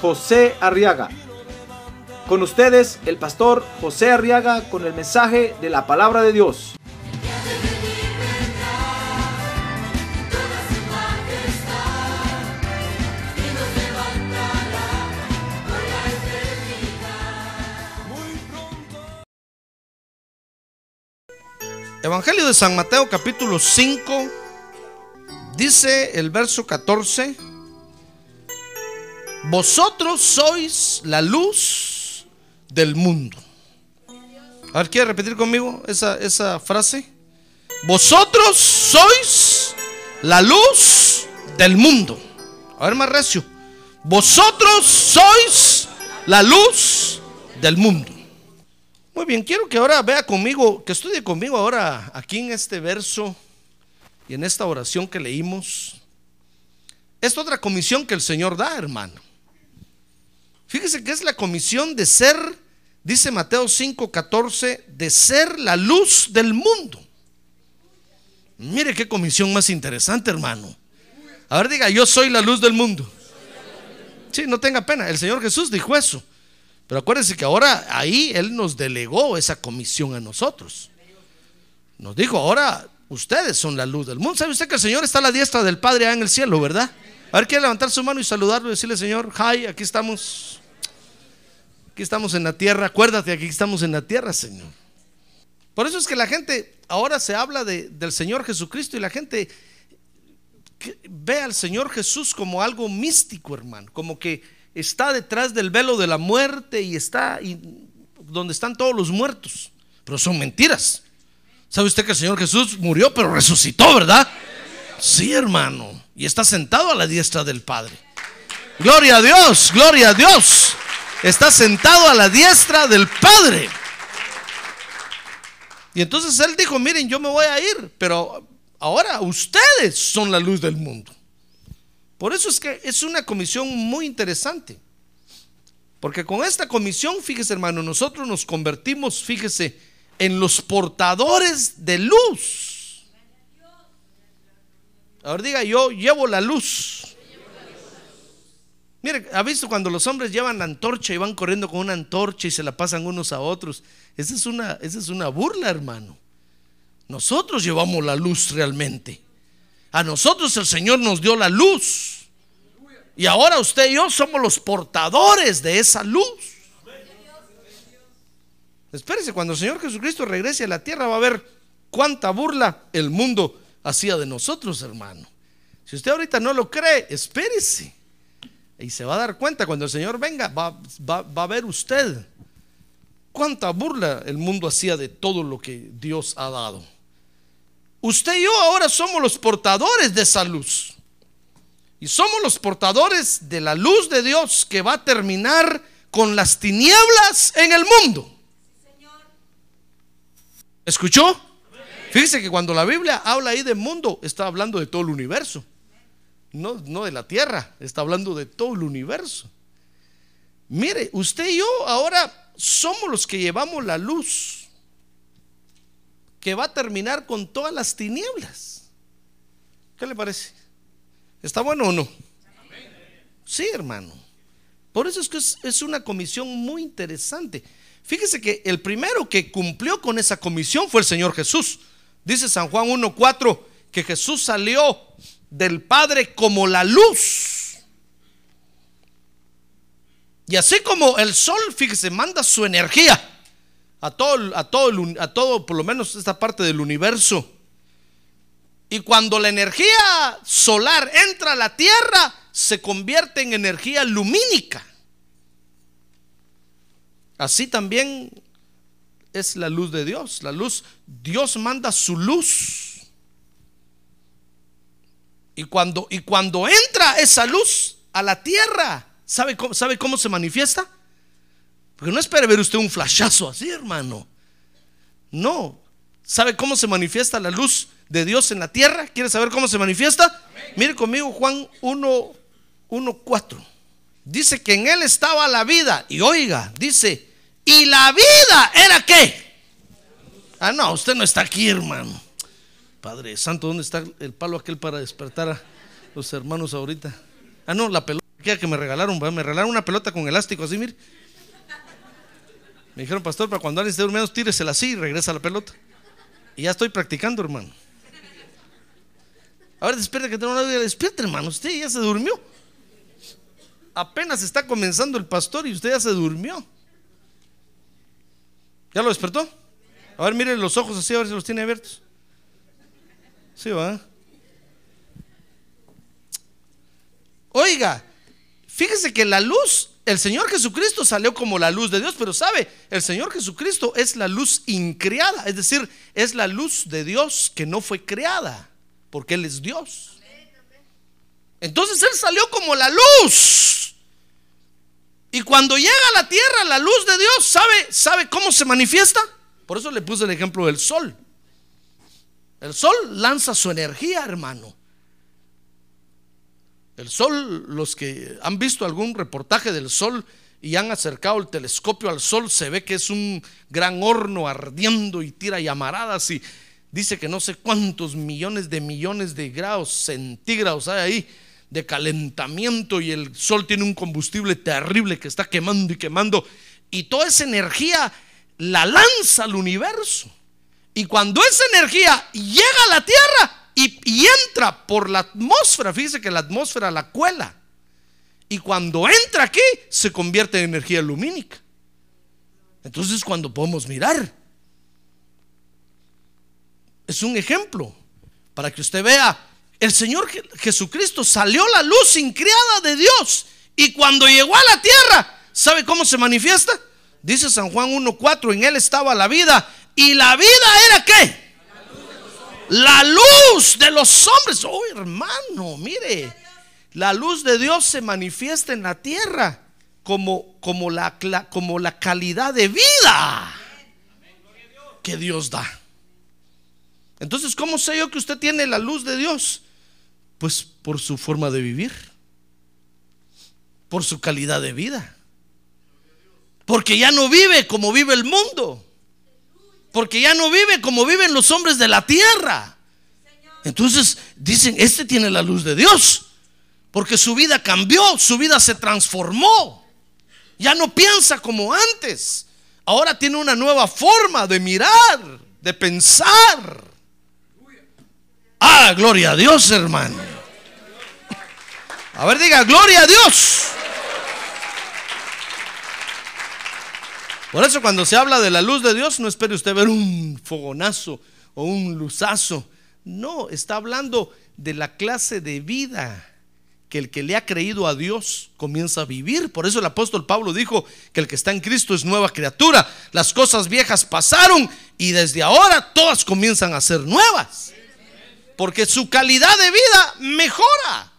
José Arriaga. Con ustedes, el pastor José Arriaga con el mensaje de la palabra de Dios. Evangelio de San Mateo capítulo 5, dice el verso 14, vosotros sois la luz del mundo. A ver, ¿quiere repetir conmigo esa, esa frase? Vosotros sois la luz del mundo. A ver, más recio. Vosotros sois la luz del mundo. Muy bien, quiero que ahora vea conmigo, que estudie conmigo ahora aquí en este verso y en esta oración que leímos. Es otra comisión que el Señor da, hermano. Fíjese que es la comisión de ser, dice Mateo 5:14, de ser la luz del mundo. Mire qué comisión más interesante, hermano. A ver, diga, yo soy la luz del mundo. Sí, no tenga pena. El Señor Jesús dijo eso. Pero acuérdense que ahora ahí Él nos delegó esa comisión a nosotros. Nos dijo, ahora ustedes son la luz del mundo. ¿Sabe usted que el Señor está a la diestra del Padre en el cielo, verdad? A ver, quiere levantar su mano y saludarlo y decirle, Señor, hi, aquí estamos. Aquí estamos en la tierra. Acuérdate, aquí estamos en la tierra, Señor. Por eso es que la gente, ahora se habla de, del Señor Jesucristo y la gente ve al Señor Jesús como algo místico, hermano. Como que está detrás del velo de la muerte y está donde están todos los muertos. Pero son mentiras. ¿Sabe usted que el Señor Jesús murió pero resucitó, verdad? Sí, hermano. Y está sentado a la diestra del Padre. Gloria a Dios, gloria a Dios. Está sentado a la diestra del Padre. Y entonces él dijo, miren, yo me voy a ir, pero ahora ustedes son la luz del mundo. Por eso es que es una comisión muy interesante. Porque con esta comisión, fíjese hermano, nosotros nos convertimos, fíjese, en los portadores de luz. Ahora diga, yo llevo la luz. Mire, ¿ha visto cuando los hombres llevan la antorcha y van corriendo con una antorcha y se la pasan unos a otros? Esa es una, esa es una burla, hermano. Nosotros llevamos la luz realmente. A nosotros el Señor nos dio la luz. Y ahora usted y yo somos los portadores de esa luz. Espérese, cuando el Señor Jesucristo regrese a la tierra va a ver cuánta burla el mundo hacía de nosotros, hermano. Si usted ahorita no lo cree, espérese. Y se va a dar cuenta cuando el Señor venga, va, va, va a ver usted cuánta burla el mundo hacía de todo lo que Dios ha dado. Usted y yo ahora somos los portadores de esa luz. Y somos los portadores de la luz de Dios que va a terminar con las tinieblas en el mundo. ¿Escuchó? Fíjese que cuando la Biblia habla ahí de mundo, está hablando de todo el universo. No, no de la tierra, está hablando de todo el universo. Mire, usted y yo ahora somos los que llevamos la luz que va a terminar con todas las tinieblas. ¿Qué le parece? ¿Está bueno o no? Sí, hermano. Por eso es que es, es, una comisión muy interesante. Fíjese que el primero que cumplió con esa comisión fue el Señor Jesús. Dice San Juan 1.4 que Jesús salió del Padre como la luz. Y así como el sol, fíjese, manda su energía a todo, a todo, a todo, por lo menos esta parte del universo. Y cuando la energía solar entra a la Tierra, se convierte en energía lumínica. Así también es la luz de Dios. La luz, Dios manda su luz. Y cuando, y cuando entra esa luz a la tierra, ¿Sabe cómo, ¿Sabe cómo se manifiesta? Porque no espere ver usted un flashazo así, hermano. No. ¿Sabe cómo se manifiesta la luz de Dios en la tierra? ¿Quiere saber cómo se manifiesta? Mire conmigo Juan 1, 1, 4. Dice que en él estaba la vida. Y oiga, dice, ¿y la vida era qué? Ah, no, usted no está aquí, hermano. Padre Santo, ¿dónde está el palo aquel para despertar a los hermanos ahorita? Ah, no, la pelota que me regalaron, me regalaron una pelota con elástico así, mire. Me dijeron, pastor, para cuando alguien esté durmiendo, tíresela así y regresa la pelota. Y ya estoy practicando, hermano. A ver, despierta que tengo una vida. Despierta, hermano. Usted ya se durmió. Apenas está comenzando el pastor y usted ya se durmió. ¿Ya lo despertó? A ver, mire los ojos así, a ver si los tiene abiertos. Sí, va. Oiga, fíjese que la luz, el Señor Jesucristo salió como la luz de Dios, pero sabe, el Señor Jesucristo es la luz increada, es decir, es la luz de Dios que no fue creada, porque Él es Dios. Entonces Él salió como la luz. Y cuando llega a la tierra la luz de Dios, ¿sabe, sabe cómo se manifiesta? Por eso le puse el ejemplo del sol. El sol lanza su energía, hermano. El sol, los que han visto algún reportaje del sol y han acercado el telescopio al sol, se ve que es un gran horno ardiendo y tira llamaradas y dice que no sé cuántos millones de millones de grados centígrados hay ahí de calentamiento y el sol tiene un combustible terrible que está quemando y quemando y toda esa energía la lanza al universo. Y cuando esa energía llega a la Tierra y, entra por la atmósfera, fíjese que la atmósfera la cuela. Y cuando entra aquí, se convierte en energía lumínica. Entonces, cuando podemos mirar, es un ejemplo para que usted vea, el Señor Jesucristo salió la luz increada de Dios. Y cuando llegó a la tierra, ¿sabe cómo se manifiesta? Dice San Juan 1.4, en él estaba la vida. ¿Y la vida era qué? La luz de los hombres. Oh, hermano, mire. La luz de Dios se manifiesta en la tierra como, como, la, como la calidad de vida que Dios da. Entonces, ¿cómo sé yo que usted tiene la luz de Dios? Pues por su forma de vivir, por su calidad de vida. Porque ya no vive como vive el mundo. Porque ya no vive como viven los hombres de la tierra. Entonces dicen, este tiene la luz de Dios. Porque su vida cambió, su vida se transformó. Ya no piensa como antes. Ahora tiene una nueva forma de mirar, de pensar. Ah, gloria a Dios, hermano. A ver, diga, gloria a Dios. Por eso cuando se habla de la luz de Dios, no espere usted ver un fogonazo o un luzazo. No, está hablando de la clase de vida que el que le ha creído a Dios comienza a vivir. Por eso el apóstol Pablo dijo que el que está en Cristo es nueva criatura. Las cosas viejas pasaron y desde ahora todas comienzan a ser nuevas. Porque su calidad de vida mejora,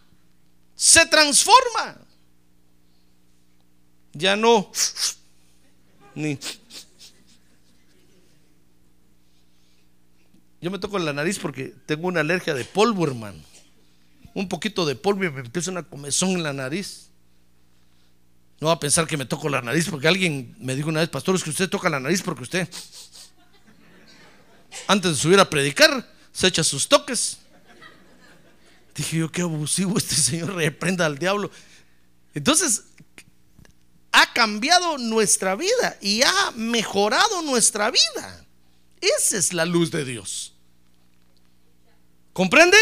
se transforma. Ya no ni. Yo me toco la nariz porque tengo una alergia de polvo, hermano. Un poquito de polvo y me empieza una comezón en la nariz. No va a pensar que me toco la nariz porque alguien me dijo una vez, pastor, es que usted toca la nariz porque usted, antes de subir a predicar, se echa sus toques. Dije yo, qué abusivo este señor, reprenda al diablo. Entonces, ha cambiado nuestra vida y ha mejorado nuestra vida. Esa es la luz de Dios. ¿Comprende?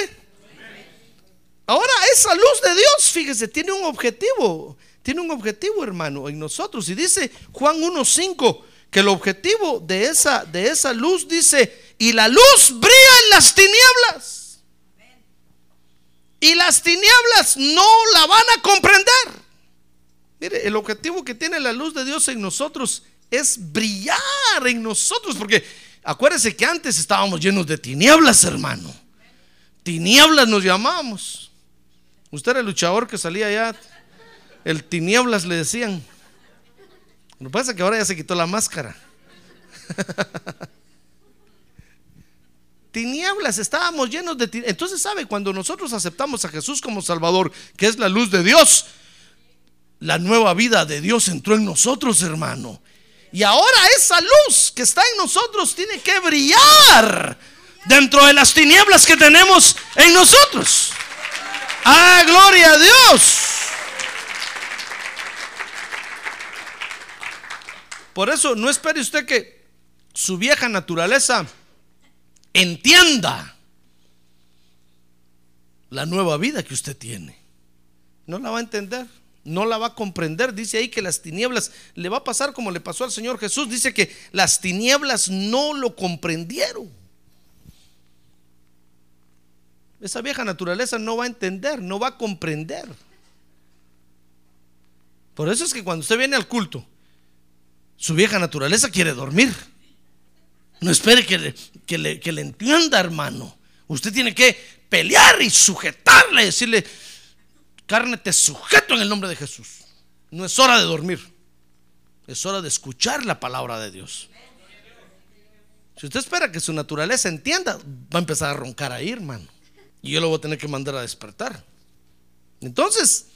Ahora, esa luz de Dios, fíjese, tiene un objetivo. Tiene un objetivo, hermano, en nosotros. Y dice Juan 1.5 que el objetivo de esa, de esa luz dice, y la luz brilla en las tinieblas. Y las tinieblas no la van a comprender. Mire, el objetivo que tiene la luz de Dios en nosotros es brillar en nosotros, porque acuérdese que antes estábamos llenos de tinieblas, hermano. Tinieblas nos llamamos. Usted era el luchador que salía allá El tinieblas le decían. Lo que pasa es que ahora ya se quitó la máscara. tinieblas, estábamos llenos de tinieblas. Entonces, ¿sabe? Cuando nosotros aceptamos a Jesús como Salvador, que es la luz de Dios, la nueva vida de Dios entró en nosotros, hermano. Y ahora esa luz que está en nosotros tiene que brillar dentro de las tinieblas que tenemos en nosotros. ¡Ah, gloria a Dios! Por eso no espere usted que su vieja naturaleza entienda la nueva vida que usted tiene. No la va a entender, no la va a comprender. Dice ahí que las tinieblas le va a pasar como le pasó al Señor Jesús. Dice que las tinieblas no lo comprendieron. Esa vieja naturaleza no va a entender, no va a comprender. Por eso es que cuando usted viene al culto, su vieja naturaleza quiere dormir. No espere que le, entienda, hermano. Usted tiene que pelear y sujetarle, decirle, carne, te sujeto en el nombre de Jesús. No es hora de dormir, es hora de escuchar la palabra de Dios. Si usted espera que su naturaleza entienda, va a empezar a roncar ahí, hermano. Y yo lo voy a tener que mandar a despertar. Entonces,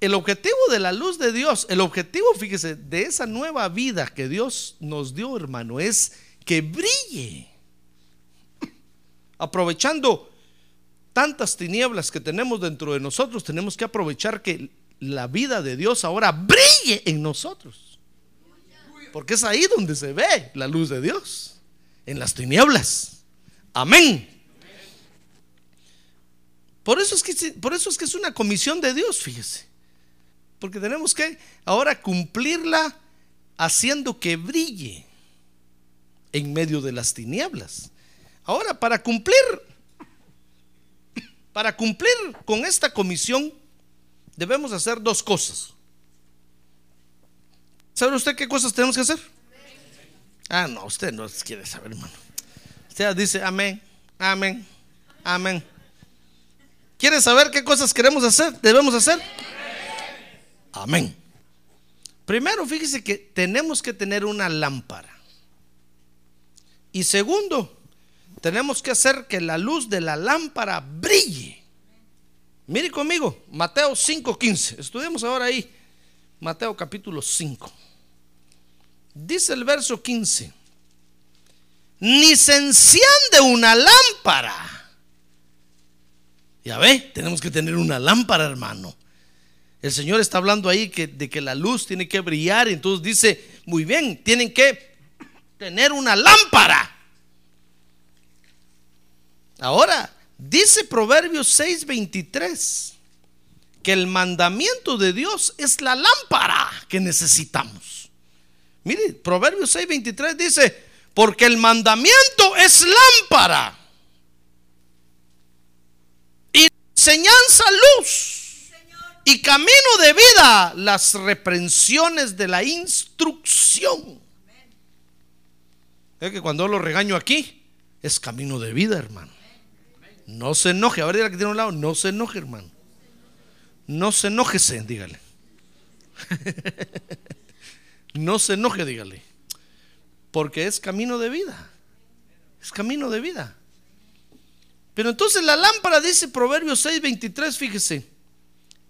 el objetivo de la luz de Dios, el objetivo, fíjese, de esa nueva vida que Dios nos dio, hermano, es que brille. Aprovechando tantas tinieblas que tenemos dentro de nosotros, tenemos que aprovechar que la vida de Dios ahora brille en nosotros. Porque es ahí donde se ve la luz de Dios, en las tinieblas. Amén. Por eso es que, por eso es, que es una comisión de Dios, fíjese. Porque tenemos que ahora cumplirla haciendo que brille en medio de las tinieblas. Ahora, para cumplir, para cumplir con esta comisión, debemos hacer dos cosas. ¿Sabe usted qué cosas tenemos que hacer? Ah, no, usted no quiere saber, hermano. Usted dice amén, amén, amén. ¿Quiere saber qué cosas queremos hacer? ¿Debemos hacer? Amén. Primero, fíjese que tenemos que tener una lámpara. Y segundo, tenemos que hacer que la luz de la lámpara brille. Mire conmigo, Mateo 5:15. Estudiemos ahora ahí, Mateo capítulo 5. Dice el verso 15, ni se enciende una lámpara. Ya ve, tenemos que tener una lámpara, hermano. El Señor está hablando ahí que, de que la luz tiene que brillar. Entonces dice, muy bien, tienen que tener una lámpara. Ahora, dice Proverbios 6:23 que el mandamiento de Dios es la lámpara que necesitamos. Mire, Proverbios 6:23 dice, porque el mandamiento es lámpara y enseñanza luz y camino de vida las reprensiones de la instrucción. Es que cuando lo regaño aquí, es camino de vida, hermano. No se enoje. A ver, dígale que tiene un lado. No se enoje, hermano. No se enojese, dígale. no se enoje, dígale. Porque es camino de vida. Es camino de vida. Pero entonces la lámpara dice Proverbios 6:23, fíjese,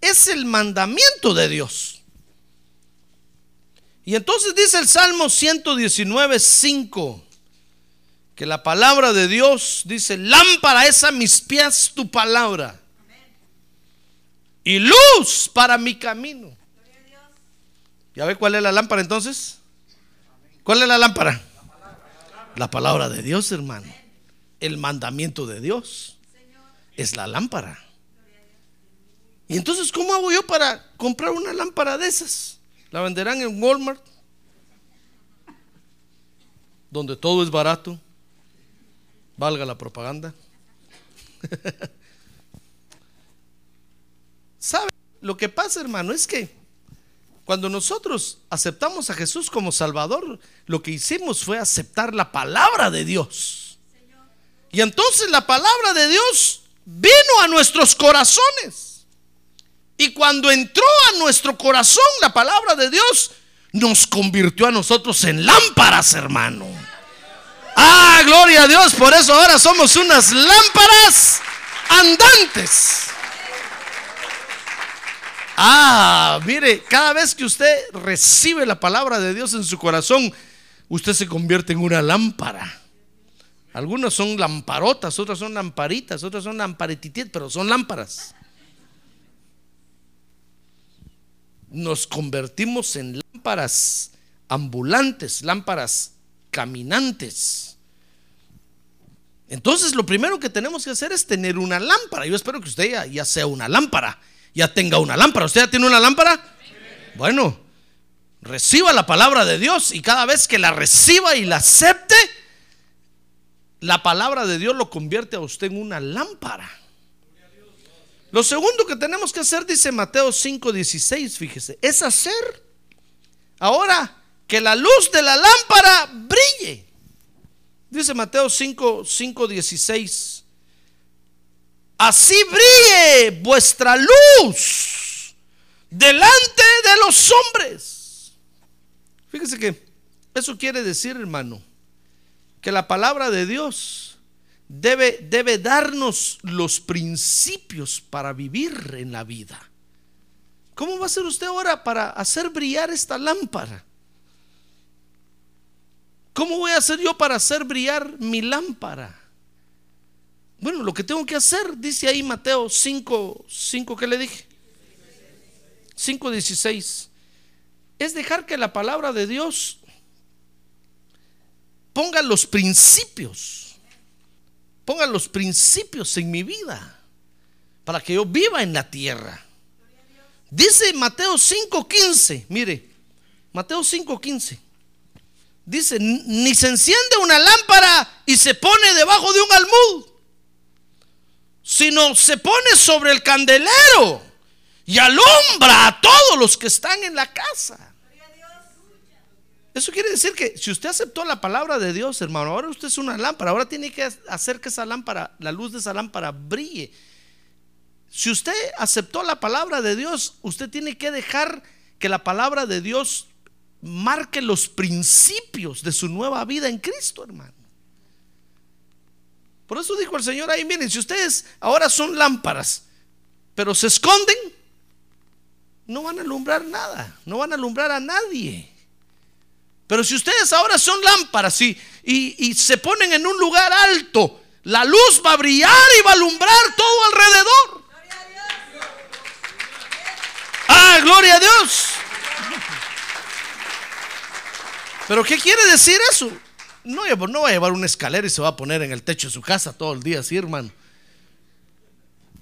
es el mandamiento de Dios. Y entonces dice el Salmo 119, 5 que la palabra de Dios dice, lámpara es a mis pies tu palabra y luz para mi camino. ¿Ya ve cuál es la lámpara entonces? ¿Cuál es la lámpara? La palabra de Dios, hermano. El mandamiento de Dios es la lámpara. Y entonces, ¿cómo hago yo para comprar una lámpara de esas? La venderán en Walmart, donde todo es barato valga la propaganda. ¿Sabe? Lo que pasa, hermano, es que cuando nosotros aceptamos a Jesús como Salvador, lo que hicimos fue aceptar la palabra de Dios. Y entonces la palabra de Dios vino a nuestros corazones. Y cuando entró a nuestro corazón la palabra de Dios, nos convirtió a nosotros en lámparas, hermano. Ah, gloria a Dios. Por eso ahora somos unas lámparas andantes. Ah, mire, cada vez que usted recibe la palabra de Dios en su corazón, usted se convierte en una lámpara. Algunas son lamparotas, otras son lamparitas, otras son lamparetitit, pero son lámparas. Nos convertimos en lámparas ambulantes, lámparas caminantes. Entonces lo primero que tenemos que hacer es tener una lámpara. Yo espero que usted ya, sea una lámpara, ya tenga una lámpara. ¿Usted ya tiene una lámpara? Bueno, reciba la palabra de Dios y cada vez que la reciba y la acepte, la palabra de Dios lo convierte a usted en una lámpara. Lo segundo que tenemos que hacer, dice Mateo 5:16, fíjese, es hacer ahora que la luz de la lámpara brille. Dice Mateo 5, 16. Así brille vuestra luz delante de los hombres. Fíjese que eso quiere decir, hermano, que la palabra de Dios debe, debe darnos los principios para vivir en la vida. ¿Cómo va a hacer usted ahora para hacer brillar esta lámpara? ¿Cómo voy a hacer yo para hacer brillar mi lámpara? Bueno, lo que tengo que hacer, dice ahí Mateo 5, 5, ¿qué le dije? 5, 16. Es dejar que la palabra de Dios ponga los principios, ponga los principios en mi vida, para que yo viva en la tierra. Dice Mateo 5:15, mire, Mateo 5:15. Dice, ni se enciende una lámpara y se pone debajo de un almud, sino se pone sobre el candelero y alumbra a todos los que están en la casa. Eso quiere decir que si usted aceptó la palabra de Dios, hermano, ahora usted es una lámpara, ahora tiene que hacer que esa lámpara, la luz de esa lámpara brille. Si usted aceptó la palabra de Dios, usted tiene que dejar que la palabra de Dios marque los principios de su nueva vida en Cristo, hermano. Por eso dijo el Señor ahí, miren, si ustedes ahora son lámparas, pero se esconden, no van a alumbrar nada, no van a alumbrar a nadie. Pero si ustedes ahora son lámparas y, se ponen en un lugar alto, la luz va a brillar y va a alumbrar todo alrededor. Ah, gloria a Dios. Pero ¿qué quiere decir eso? No, va a llevar una escalera y se va a poner en el techo de su casa todo el día así, hermano.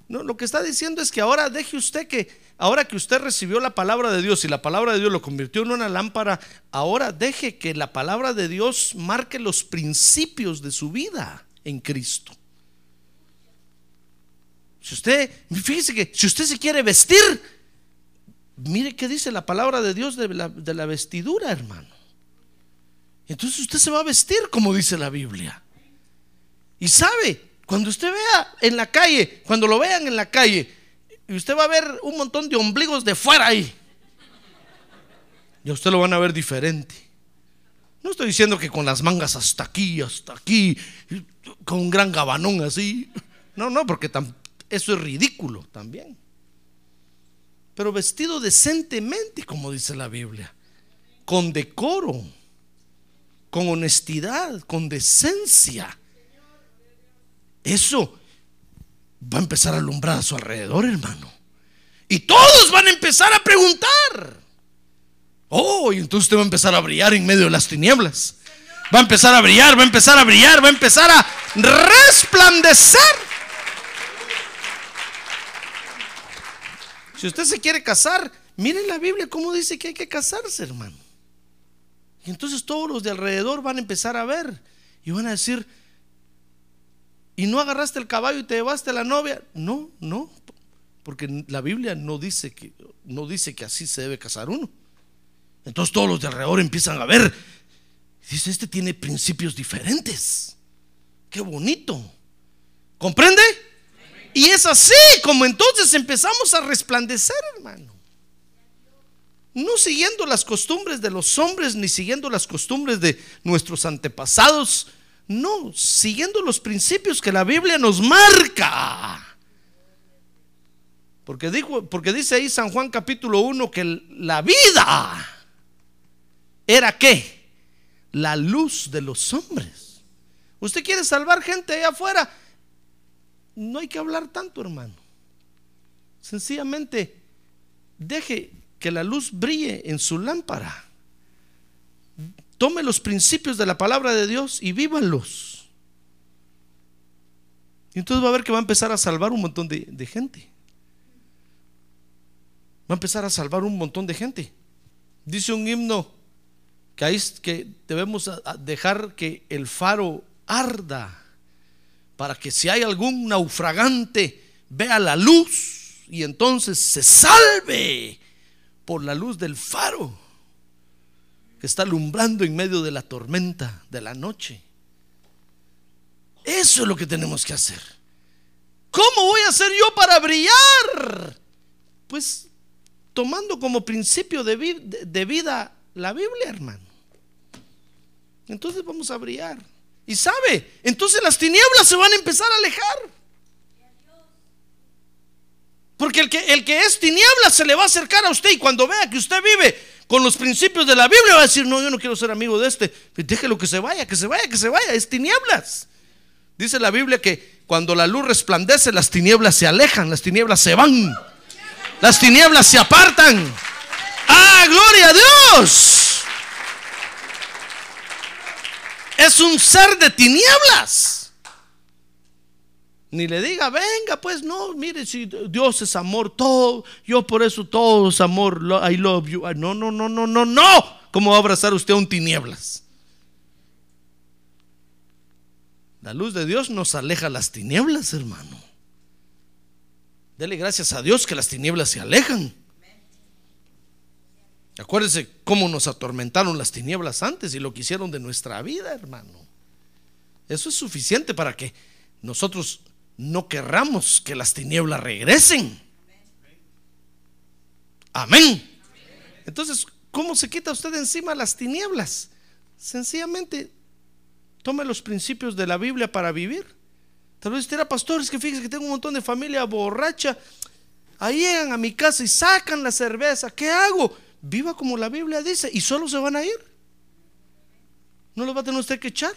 No, lo que está diciendo es que ahora deje usted que Ahora que usted recibió la palabra de Dios y la palabra de Dios lo convirtió en una lámpara, ahora deje que la palabra de Dios marque los principios de su vida en Cristo. Si usted, fíjese que si usted se quiere vestir, mire qué dice la palabra de Dios de la, de la vestidura, hermano. Entonces usted se va a vestir como dice la Biblia. Y sabe, cuando usted vea en la calle, cuando lo vean en la calle, y usted va a ver un montón de ombligos de fuera ahí. Y a usted lo van a ver diferente. No estoy diciendo que con las mangas hasta aquí, hasta aquí, con un gran gabanón así. No, no, porque eso es ridículo también. Pero vestido decentemente, como dice la Biblia, con decoro, con honestidad, con decencia. Eso va a empezar a alumbrar a su alrededor, hermano. Y todos van a empezar a preguntar. Oh, y entonces usted va a empezar a brillar en medio de las tinieblas. Va a empezar a brillar, va a empezar a brillar, va a empezar a resplandecer. Si usted se quiere casar, miren la Biblia cómo dice que hay que casarse, hermano. Y entonces todos los de alrededor van a empezar a ver y van a decir, y no agarraste el caballo y te llevaste a la novia. No, no, porque la Biblia no dice que, no dice que así se debe casar uno. Entonces todos los de alrededor empiezan a ver. Dice, este tiene principios diferentes. Qué bonito. ¿Comprende? Y es así como entonces empezamos a resplandecer, hermano. No siguiendo las costumbres de los hombres, ni siguiendo las costumbres de nuestros antepasados. No, siguiendo los principios que la Biblia nos marca. Porque, dijo, porque dice ahí San Juan capítulo 1 que la vida era qué? La luz de los hombres. Usted quiere salvar gente allá afuera. No hay que hablar tanto, hermano. Sencillamente, deje que la luz brille en su lámpara. Tome los principios de la palabra de Dios y vívalos. Y entonces va a ver que va a empezar a salvar un montón de, de gente. Va a empezar a salvar un montón de gente. Dice un himno que, ahí, que debemos dejar que el faro arda para que si hay algún naufragante vea la luz y entonces se salve por la luz del faro que está alumbrando en medio de la tormenta de la noche. Eso es lo que tenemos que hacer. ¿Cómo voy a hacer yo para brillar? Pues tomando como principio de, vida la Biblia, hermano. Entonces vamos a brillar. Y sabe, entonces las tinieblas se van a empezar a alejar. Porque el que, el que es tiniebla se le va a acercar a usted y cuando vea que usted vive con los principios de la Biblia va a decir, no, yo no quiero ser amigo de este. Déjelo que se vaya, que se vaya, que se vaya. Es tinieblas. Dice la Biblia que cuando la luz resplandece, las tinieblas se alejan, las tinieblas se van. Las tinieblas se apartan. ¡Ah, gloria a Dios! Es un ser de tinieblas. Ni le diga, venga, pues no, mire, si Dios es amor, todo, yo por eso todo es amor, I love you. No, no, no, no, no, no. ¿Cómo va a abrazar usted a un tinieblas? La luz de Dios nos aleja las tinieblas, hermano. Dele gracias a Dios que las tinieblas se alejan. Acuérdese cómo nos atormentaron las tinieblas antes y lo que hicieron de nuestra vida, hermano. Eso es suficiente para que nosotros no querramos que las tinieblas regresen. Amén. Entonces, ¿cómo se quita usted encima las tinieblas? Sencillamente, tome los principios de la Biblia para vivir. Tal vez usted era pastor, es que fíjese que tengo un montón de familia borracha. Ahí llegan a mi casa y sacan la cerveza. ¿Qué hago? Viva como la Biblia dice y solo se van a ir. No los va a tener usted que echar.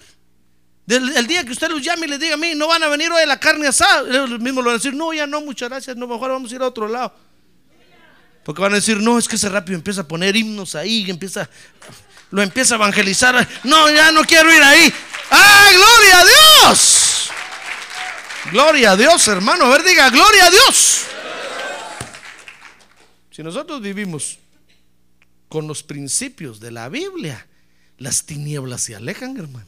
El día que usted los llame y les diga a mí, no van a venir hoy a la carne asada, ellos mismos lo van a decir, no, ya no, muchas gracias, no, mejor vamos a ir a otro lado. Porque van a decir, no, es que ese rápido empieza a poner himnos ahí, empieza, lo empieza a evangelizar. No, ya no quiero ir ahí. ¡Ah, gloria a Dios! Gloria a Dios, hermano. A ver, diga, gloria a Dios. Si nosotros vivimos con los principios de la Biblia, las tinieblas se alejan, hermano.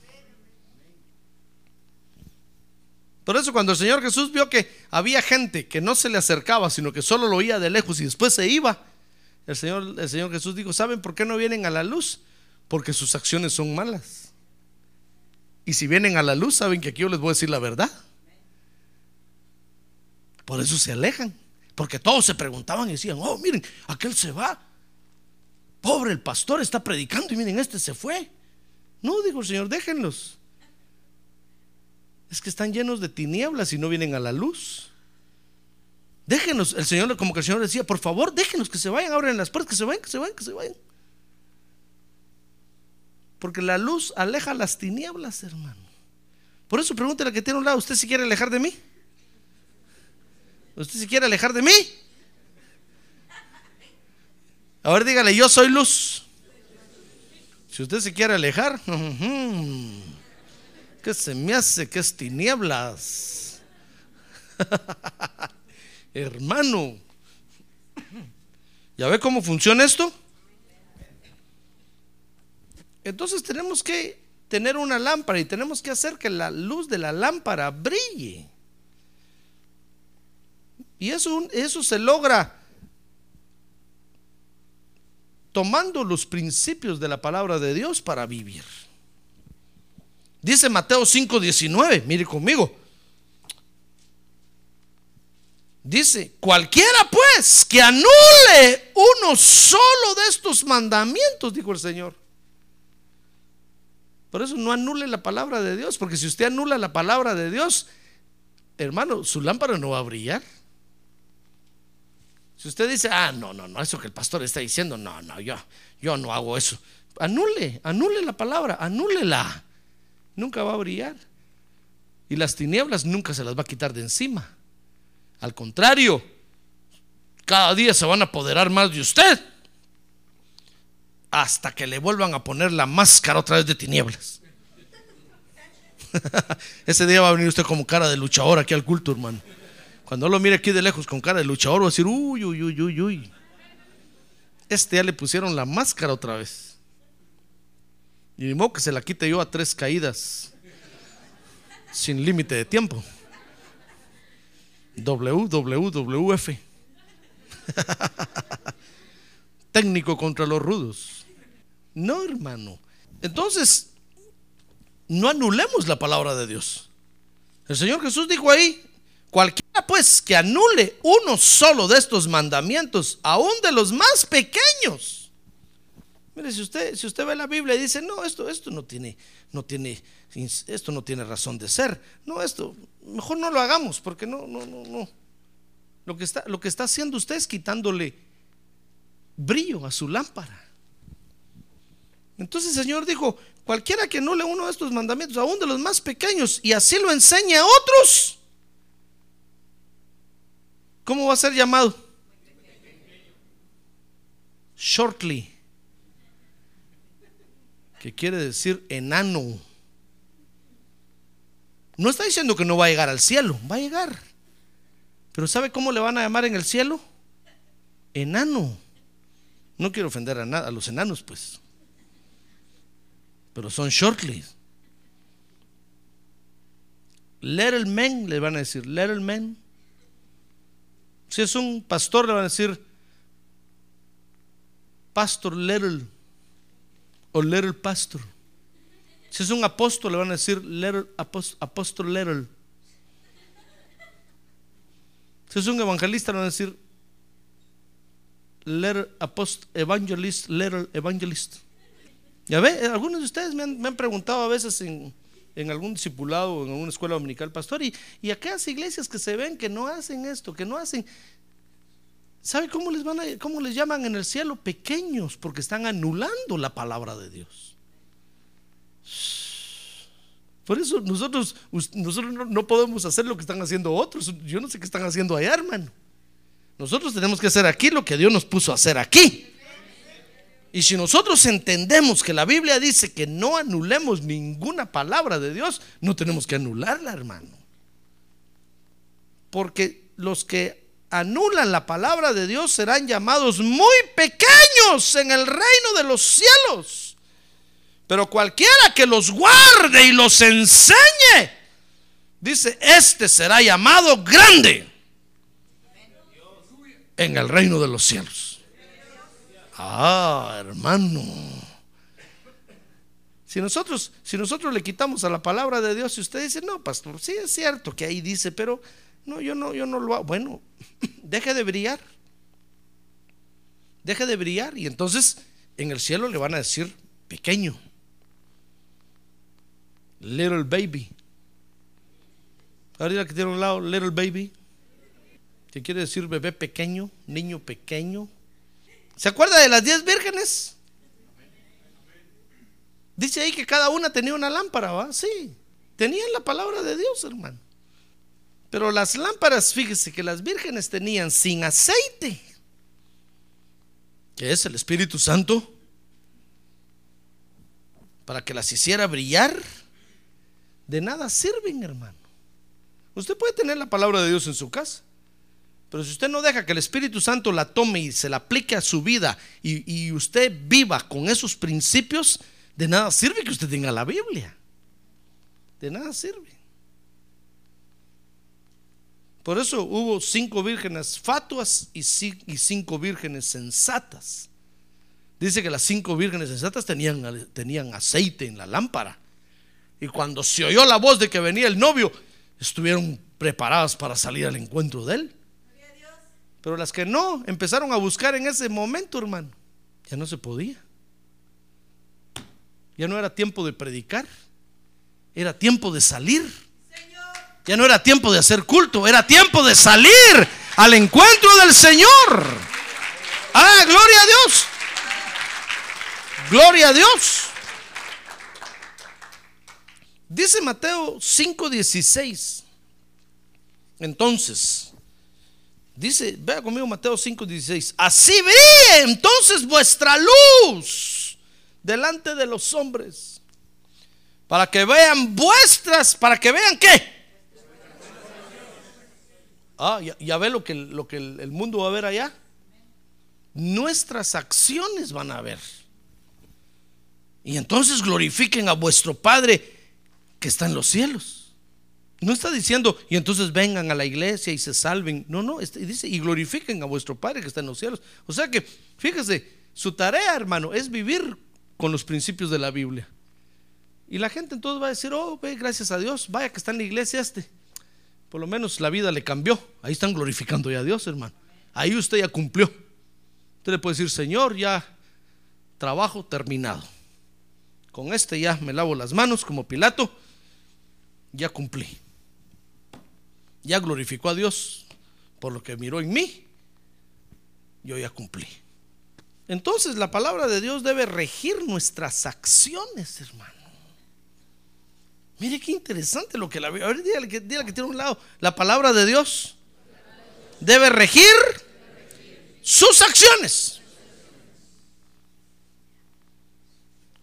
Por eso cuando el Señor Jesús vio que había gente que no se le acercaba, sino que solo lo oía de lejos y después se iba, el Señor, el Señor Jesús dijo, ¿saben por qué no vienen a la luz? Porque sus acciones son malas. Y si vienen a la luz, saben que aquí yo les voy a decir la verdad. Por eso se alejan. Porque todos se preguntaban y decían, oh, miren, aquel se va. Pobre el pastor está predicando y miren, este se fue. No, dijo el Señor, déjenlos. Es que están llenos de tinieblas y no vienen a la luz. Déjenos, el Señor, como que el Señor decía, por favor, déjenos que se vayan, abren las puertas, que se vayan, que se vayan, que se vayan. Porque la luz aleja las tinieblas, hermano. Por eso pregúntale a que tiene un lado, ¿usted si quiere alejar de mí? ¿Usted se quiere alejar de mí? A ver, dígale, yo soy luz. Si usted se quiere alejar, ¿qué se me hace que es tinieblas? Hermano, ¿ya ve cómo funciona esto? Entonces tenemos que tener una lámpara y tenemos que hacer que la luz de la lámpara brille. Y eso, eso se logra tomando los principios de la palabra de Dios para vivir. Dice Mateo 5:19, mire conmigo. Dice, cualquiera pues que anule uno solo de estos mandamientos, dijo el Señor. Por eso no anule la palabra de Dios, porque si usted anula la palabra de Dios, hermano, su lámpara no va a brillar. Si usted dice, ah, no, no, no, eso que el pastor está diciendo, no, no, yo, yo no hago eso. Anule, anule la palabra, anúlela. Nunca va a brillar. Y las tinieblas nunca se las va a quitar de encima. Al contrario, cada día se van a apoderar más de usted hasta que le vuelvan a poner la máscara otra vez de tinieblas. Ese día va a venir usted como cara de luchador aquí al culto, hermano. Cuando lo mire aquí de lejos con cara de luchador, va a decir, uy, uy, uy, uy, uy. Este ya le pusieron la máscara otra vez. Y ni que se la quite yo a tres caídas, sin límite de tiempo. WWWF. Técnico contra los rudos. No, hermano. Entonces, no anulemos la palabra de Dios. El Señor Jesús dijo ahí, cualquiera pues que anule uno solo de estos mandamientos, aún de los más pequeños. Mire, si usted, ve la Biblia y dice, no, esto, esto no tiene, no tiene, esto no tiene razón de ser. No, esto, mejor no lo hagamos, porque no, no, no, no. Lo que está, lo que está haciendo usted es quitándole brillo a su lámpara. Entonces el Señor dijo, cualquiera que no le uno de estos mandamientos, aún de los más pequeños, y así lo enseñe a otros, ¿cómo va a ser llamado? Shortly, que quiere decir enano. No está diciendo que no va a llegar al cielo, va a llegar. Pero ¿sabe cómo le van a llamar en el cielo? Enano. No quiero ofender a, nada, a los enanos, pues pero son shortly. Little men le van a decir, little men. Si es un pastor, le van a decir, pastor little o little pastor. Si es un apóstol, le van a decir, little, apóstol little. Si es un evangelista, le van a decir, little apost evangelist, little evangelist. Ya ve, algunos de ustedes me han, preguntado a veces en, algún discipulado o en alguna escuela dominical, pastor, y, y aquellas iglesias que se ven que no hacen esto, que no hacen, ¿sabe cómo les, van a, cómo les llaman en el cielo? Pequeños, porque están anulando la palabra de Dios. Por eso nosotros, nosotros no podemos hacer lo que están haciendo otros. Yo no sé qué están haciendo allá, hermano. Nosotros tenemos que hacer aquí lo que Dios nos puso a hacer aquí. Y si nosotros entendemos que la Biblia dice que no anulemos ninguna palabra de Dios, no tenemos que anularla, hermano. Porque los que anulan la palabra de Dios serán llamados muy pequeños en el reino de los cielos. Pero cualquiera que los guarde y los enseñe, dice, este será llamado grande en el reino de los cielos. Ah, hermano. Si nosotros, si nosotros le quitamos a la palabra de Dios, y usted dice, no, pastor, sí es cierto que ahí dice, pero no, yo no, yo no lo hago. Bueno, deje de brillar. Deje de brillar. Y entonces en el cielo le van a decir pequeño. Little baby. Ahorita que tiene un lado, little baby. Que quiere decir bebé pequeño, niño pequeño, ¿Se acuerda de las diez vírgenes? Dice ahí que cada una tenía una lámpara, ¿va? Sí, tenían la palabra de Dios, hermano. Pero las lámparas, fíjese que las vírgenes tenían sin aceite, que es el Espíritu Santo, para que las hiciera brillar. De nada sirven, hermano. Usted puede tener la palabra de Dios en su casa. Pero si usted no deja que el Espíritu Santo la tome y se la aplique a su vida y, usted viva con esos principios, de nada sirve que usted tenga la Biblia. De nada sirve. Por eso hubo cinco vírgenes fatuas y cinco vírgenes sensatas. Dice que las cinco vírgenes sensatas tenían, tenían aceite en la lámpara. Y cuando se oyó la voz de que venía el novio, estuvieron preparadas para salir al encuentro de él. Pero las que no empezaron a buscar en ese momento, hermano, ya no se podía. Ya no era tiempo de predicar, era tiempo de salir. Ya no era tiempo de hacer culto, era tiempo de salir al encuentro del Señor. Ah, gloria a Dios. Gloria a Dios. Dice Mateo 5:16. Entonces, dice, vea conmigo Mateo 5:16. Así brille entonces vuestra luz delante de los hombres. Para que vean vuestras, para que vean qué. Ah, ya, ya ve lo que, lo que el, mundo va a ver allá. Nuestras acciones van a ver. Y entonces glorifiquen a vuestro Padre que está en los cielos. No está diciendo, y entonces vengan a la iglesia y se salven. No, no, este- dice, y glorifiquen a vuestro Padre que está en los cielos. O sea que, fíjese, su tarea, hermano, es vivir con los principios de la Biblia. Y la gente entonces va a decir, oh, ve, gracias a Dios, vaya que está en la iglesia este. Por lo menos la vida le cambió. Ahí están glorificando ya a Dios, hermano. Ahí usted ya cumplió. Usted le puede decir, Señor, ya trabajo terminado. Con este ya me lavo las manos como Pilato. Ya cumplí. Ya glorificó a Dios por lo que miró en mí. Yo ya cumplí. Entonces la palabra de Dios debe regir nuestras acciones, hermano. Mire qué interesante lo que la Biblia. A ver, que, que tiene un lado. La palabra de Dios debe regir sus acciones.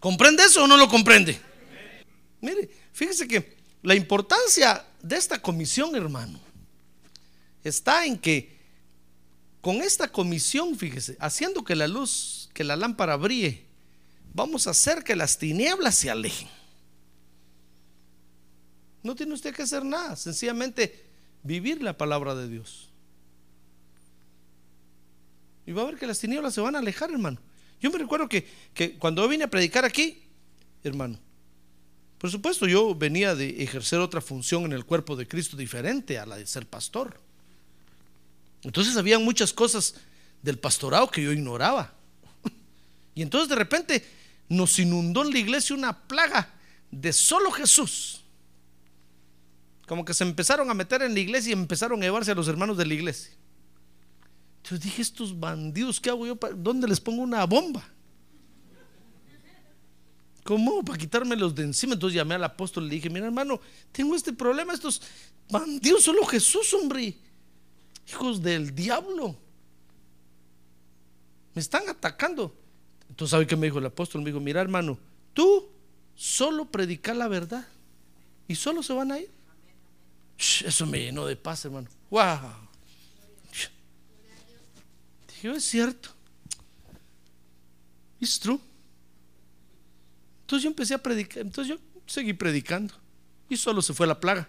¿Comprende eso o no lo comprende? Mire, fíjese que la importancia de esta comisión, hermano, está en que con esta comisión, fíjese, haciendo que la luz, que la lámpara brille, vamos a hacer que las tinieblas se alejen. No tiene usted que hacer nada, sencillamente vivir la palabra de Dios. Y va a ver que las tinieblas se van a alejar, hermano. Yo me recuerdo que, que cuando yo vine a predicar aquí, hermano, por supuesto yo venía de ejercer otra función en el cuerpo de Cristo diferente a la de ser pastor. Entonces había muchas cosas del pastorado que yo ignoraba. Y entonces de repente nos inundó en la iglesia una plaga de solo Jesús. Como que se empezaron a meter en la iglesia y empezaron a llevarse a los hermanos de la iglesia. Entonces dije, estos bandidos, ¿qué hago yo? ¿Dónde les pongo una bomba? ¿Cómo? Para quitármelos de encima. Entonces llamé al apóstol y le dije, mira hermano, tengo este problema, estos bandidos, solo Jesús, hombre. Hijos del diablo. Me están atacando. Entonces, ¿sabe qué me dijo el apóstol? Me dijo, mira hermano, tú solo predicar la verdad y solo se van a ir. Eso me llenó de paz, hermano. ¡Wow! Dije, es cierto. It's true. Entonces yo empecé a predicar. Entonces yo seguí predicando. Y solo se fue la plaga.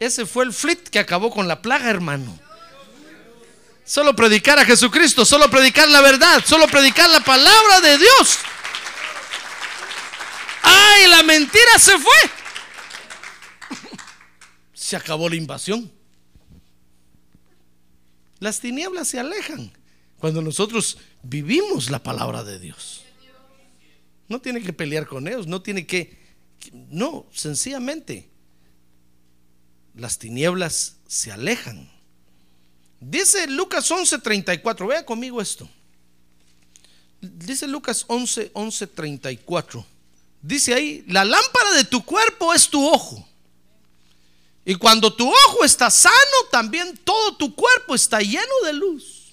Ese fue el flit que acabó con la plaga, hermano. Solo predicar a Jesucristo, solo predicar la verdad, solo predicar la palabra de Dios. ¡Ay, la mentira se fue! Se acabó la invasión. Las tinieblas se alejan cuando nosotros vivimos la palabra de Dios. No tiene que pelear con ellos, no tiene que... No, sencillamente las tinieblas se alejan. Dice Lucas 11:34, vea conmigo esto. Dice Lucas 11, 11, 34. Dice ahí, la lámpara de tu cuerpo es tu ojo. Y cuando tu ojo está sano, también todo tu cuerpo está lleno de luz.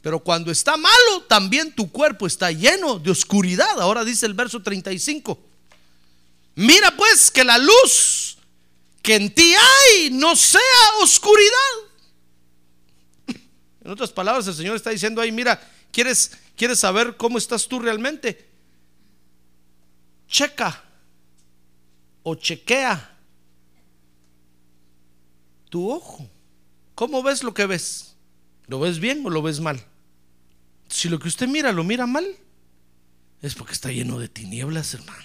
Pero cuando está malo, también tu cuerpo está lleno de oscuridad. Ahora dice el verso 35. Mira pues que la luz que en ti hay no sea oscuridad. En otras palabras, el Señor está diciendo ahí, mira, ¿quieres, quieres saber cómo estás tú realmente? Checa o chequea tu ojo. ¿Cómo ves lo que ves? ¿Lo ves bien o lo ves mal? Si lo que usted mira lo mira mal, es porque está lleno de tinieblas, hermano.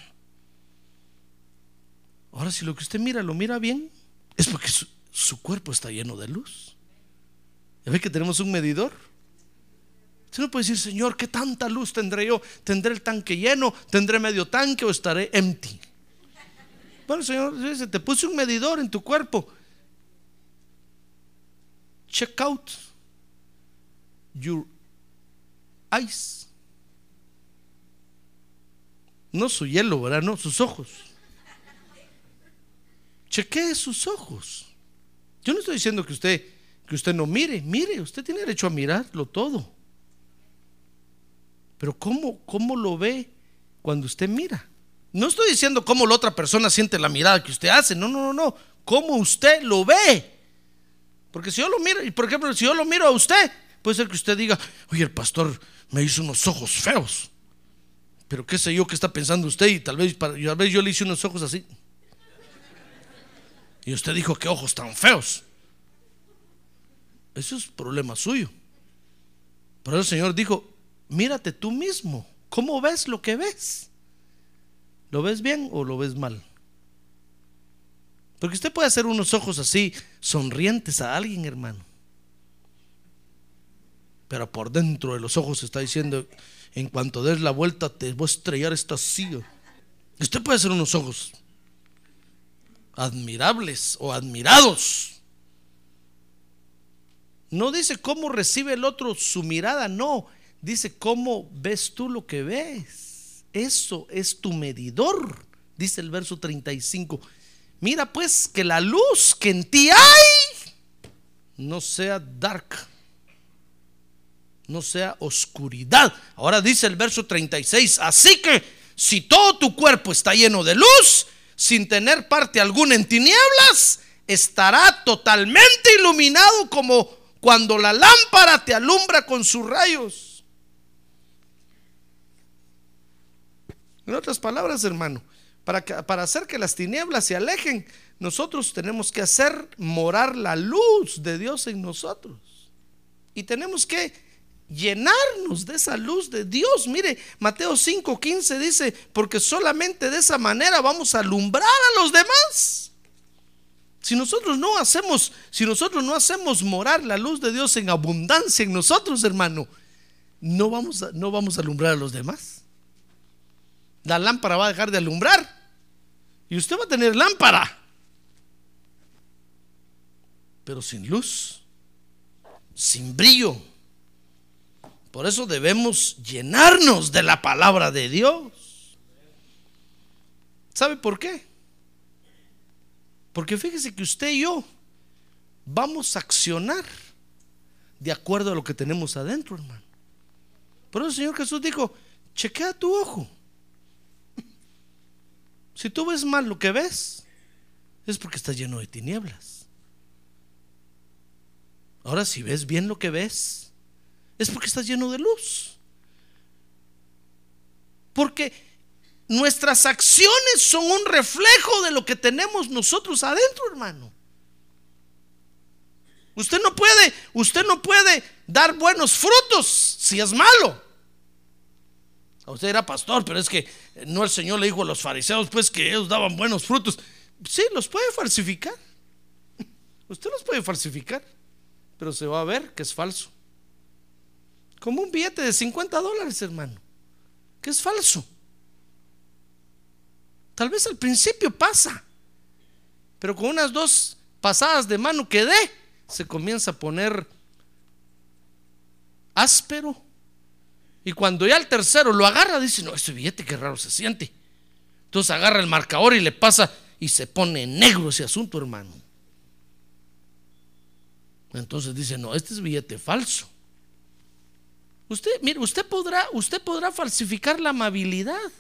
Ahora, si lo que usted mira lo mira bien, es porque su, cuerpo está lleno de luz. ¿Ve que tenemos un medidor? Usted no puede decir, Señor, ¿qué tanta luz tendré yo? ¿Tendré el tanque lleno? ¿Tendré medio tanque o estaré empty? Bueno, Señor, te puse un medidor en tu cuerpo. Check out your eyes. No su hielo, ¿verdad? No, sus ojos. Chequee sus ojos. Yo no estoy diciendo que usted que usted no mire, mire, usted tiene derecho a mirarlo todo. Pero ¿cómo, cómo lo ve cuando usted mira? No estoy diciendo cómo la otra persona siente la mirada que usted hace, no, no, no, no, cómo usted lo ve. Porque si yo lo miro, y por ejemplo, si yo lo miro a usted, puede ser que usted diga, oye, el pastor me hizo unos ojos feos. Pero qué sé yo qué está pensando usted y tal vez, para, tal vez yo le hice unos ojos así. Y usted dijo, qué ojos tan feos. Eso es problema suyo. Pero el Señor dijo, mírate tú mismo. ¿Cómo ves lo que ves? ¿Lo ves bien o lo ves mal? Porque usted puede hacer unos ojos así, sonrientes a alguien, hermano. Pero por dentro de los ojos está diciendo, en cuanto des la vuelta te voy a estrellar esta silla. Usted puede hacer unos ojos admirables o admirados. No dice cómo recibe el otro su mirada, no. Dice cómo ves tú lo que ves. Eso es tu medidor, dice el verso 35. Mira pues que la luz que en ti hay no sea dark, no sea oscuridad. Ahora dice el verso 36, así que si todo tu cuerpo está lleno de luz, sin tener parte alguna en tinieblas, estará totalmente iluminado como cuando la lámpara te alumbra con sus rayos. En otras palabras, hermano, para, para hacer que las tinieblas se alejen, nosotros tenemos que hacer morar la luz de Dios en nosotros. Y tenemos que llenarnos de esa luz de Dios. Mire, Mateo 5:15 dice, porque solamente de esa manera vamos a alumbrar a los demás. Si nosotros no hacemos, si nosotros no hacemos morar la luz de Dios en abundancia en nosotros, hermano, no vamos no vamos a alumbrar a los demás. La lámpara va a dejar de alumbrar y usted va a tener lámpara, pero sin luz, sin brillo. Por eso debemos llenarnos de la palabra de Dios. ¿Sabe por qué? Porque fíjese que usted y yo vamos a accionar de acuerdo a lo que tenemos adentro, hermano. Por eso el Señor Jesús dijo, chequea tu ojo. Si tú ves mal lo que ves, es porque estás lleno de tinieblas. Ahora, si ves bien lo que ves, es porque estás lleno de luz. Porque Nuestras acciones son un reflejo de lo que tenemos nosotros adentro, hermano. Usted no puede, usted no puede dar buenos frutos si es malo. Usted era pastor, pero es que no el Señor le dijo a los fariseos pues que ellos daban buenos frutos. Sí, los puede falsificar. Usted los puede falsificar, pero se va a ver que es falso. Como un billete de 50 dólares, hermano, que es falso. Tal vez al principio pasa, pero con unas dos pasadas de mano que dé, se comienza a poner áspero. Y cuando ya el tercero lo agarra, dice, no, este billete qué raro se siente. Entonces agarra el marcador y le pasa y se pone negro ese asunto, hermano. Entonces dice, no, este es billete falso. Usted, mire, usted podrá, usted podrá falsificar la amabilidad.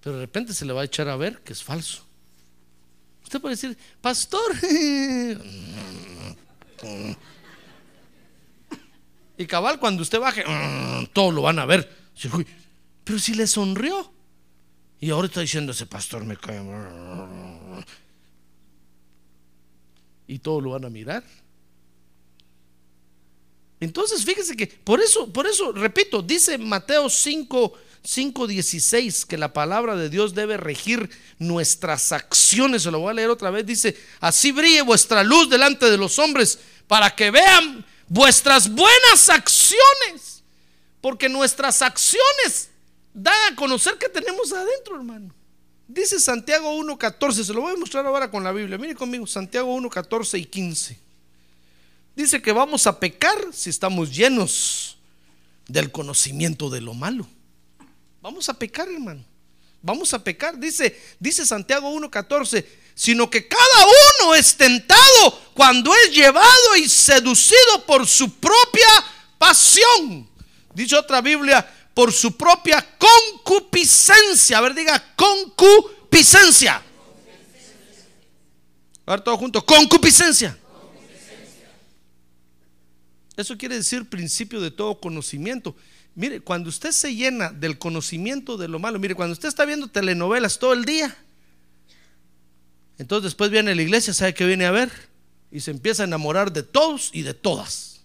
Pero de repente se le va a echar a ver que es falso. Usted puede decir, pastor. Y cabal, cuando usted baje, todos lo van a ver. Pero si le sonrió. Y ahora está diciendo ese pastor me cae. Y todos lo van a mirar. Entonces, fíjese que por eso, por eso, repito, dice Mateo 5, 5.16, que la palabra de Dios debe regir nuestras acciones. Se lo voy a leer otra vez. Dice, así brille vuestra luz delante de los hombres para que vean vuestras buenas acciones. Porque nuestras acciones dan a conocer que tenemos adentro, hermano. Dice Santiago 1.14, se lo voy a mostrar ahora con la Biblia. Mire conmigo, Santiago 1.14 y 15. Dice que vamos a pecar si estamos llenos del conocimiento de lo malo. Vamos a pecar, hermano. Vamos a pecar. Dice, dice Santiago 1.14, sino que cada uno es tentado cuando es llevado y seducido por su propia pasión. Dice otra Biblia, por su propia concupiscencia. A ver, diga concupiscencia. A ver, todo junto, concupiscencia. Eso quiere decir principio de todo conocimiento. Mire, cuando usted se llena del conocimiento de lo malo, mire, cuando usted está viendo telenovelas todo el día, entonces después viene la iglesia, ¿sabe qué viene a ver? Y se empieza a enamorar de todos y de todas.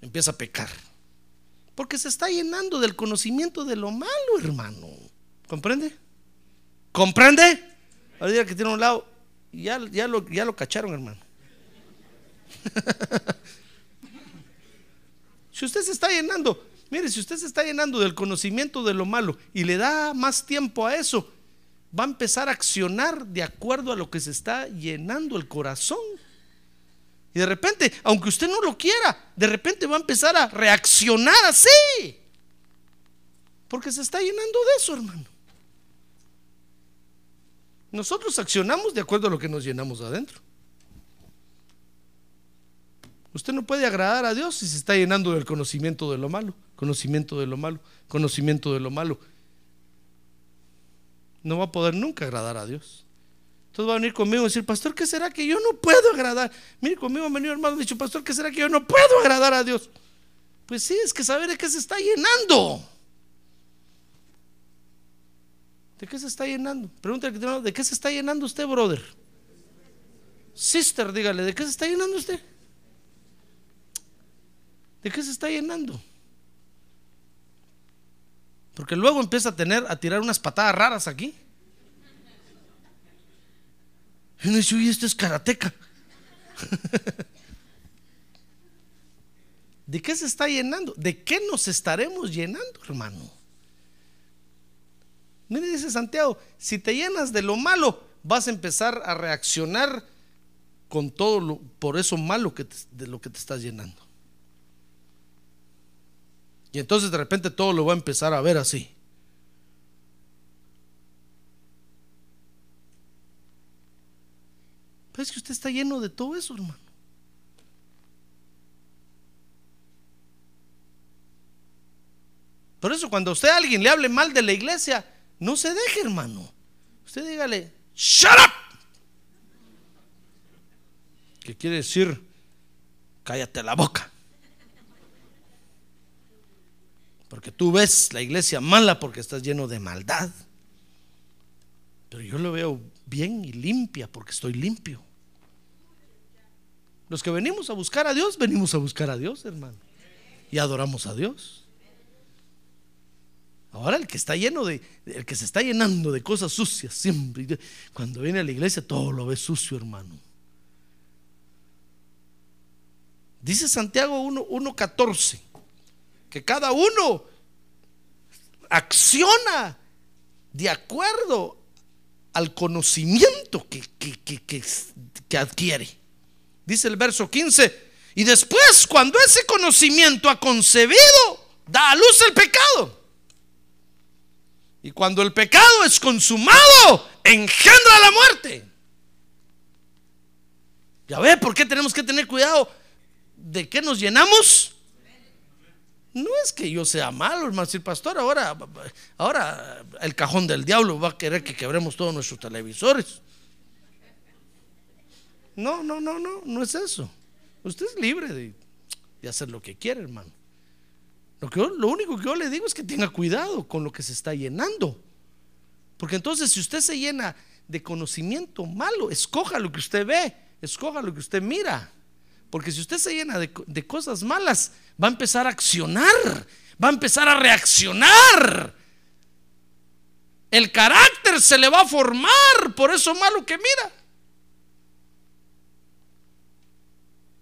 Empieza a pecar. Porque se está llenando del conocimiento de lo malo, hermano. ¿Comprende? ¿Comprende? Ahora que tiene un lado, ya, ya, lo, ya lo cacharon, hermano. si usted se está llenando, mire, si usted se está llenando del conocimiento de lo malo y le da más tiempo a eso, va a empezar a accionar de acuerdo a lo que se está llenando el corazón. Y de repente, aunque usted no lo quiera, de repente va a empezar a reaccionar así. Porque se está llenando de eso, hermano. Nosotros accionamos de acuerdo a lo que nos llenamos adentro. Usted no puede agradar a Dios si se está llenando del conocimiento de lo malo, conocimiento de lo malo, conocimiento de lo malo. No va a poder nunca agradar a Dios. Entonces va a venir conmigo y decir, pastor, ¿qué será que yo no puedo agradar? Mire, conmigo han venido hermano y dicho, pastor, ¿qué será que yo no puedo agradar a Dios? Pues sí, es que saber de qué se está llenando. ¿De qué se está llenando? Pregúntale, ¿de qué se está llenando usted, brother? Sister, dígale, ¿de qué se está llenando usted? ¿De qué se está llenando? Porque luego empieza a tener, a tirar unas patadas raras aquí. Y uno dice, uy, este es karateca. ¿De qué se está llenando? ¿De qué nos estaremos llenando, hermano? Mire, dice Santiago, si te llenas de lo malo, vas a empezar a reaccionar con todo lo, por eso malo que de lo que te estás llenando. Y entonces de repente todo lo va a empezar a ver así. es que usted está lleno de todo eso, hermano. Por eso cuando usted a alguien le hable mal de la iglesia, no se deje, hermano. Usted dígale, shut up. ¿Qué quiere decir? Cállate la boca. Porque tú ves la iglesia mala porque estás lleno de maldad. Pero yo lo veo bien y limpia porque estoy limpio. Los que venimos a buscar a Dios, venimos a buscar a Dios, hermano. Y adoramos a Dios. Ahora el que está lleno de, el que se está llenando de cosas sucias siempre, cuando viene a la iglesia todo lo ve sucio, hermano. Dice Santiago 1.14 que cada uno acciona de acuerdo al conocimiento que, que adquiere. Dice el verso 15. Y después, cuando ese conocimiento ha concebido, da a luz el pecado. Y cuando el pecado es consumado, engendra la muerte. Ya ve, ¿por qué tenemos que tener cuidado de qué nos llenamos? No es que yo sea malo, hermano. el pastor ahora, ahora el cajón del diablo va a querer que quebremos todos nuestros televisores. No, no, no, no, no es eso. Usted es libre de, hacer lo que quiere, hermano. Lo, que lo único que yo le digo es que tenga cuidado con lo que se está llenando. Porque entonces si usted se llena de conocimiento malo, escoja lo que usted ve, escoja lo que usted mira. Porque si usted se llena de cosas malas, va a empezar a accionar, va a empezar a reaccionar. El carácter se le va a formar por eso malo que mira.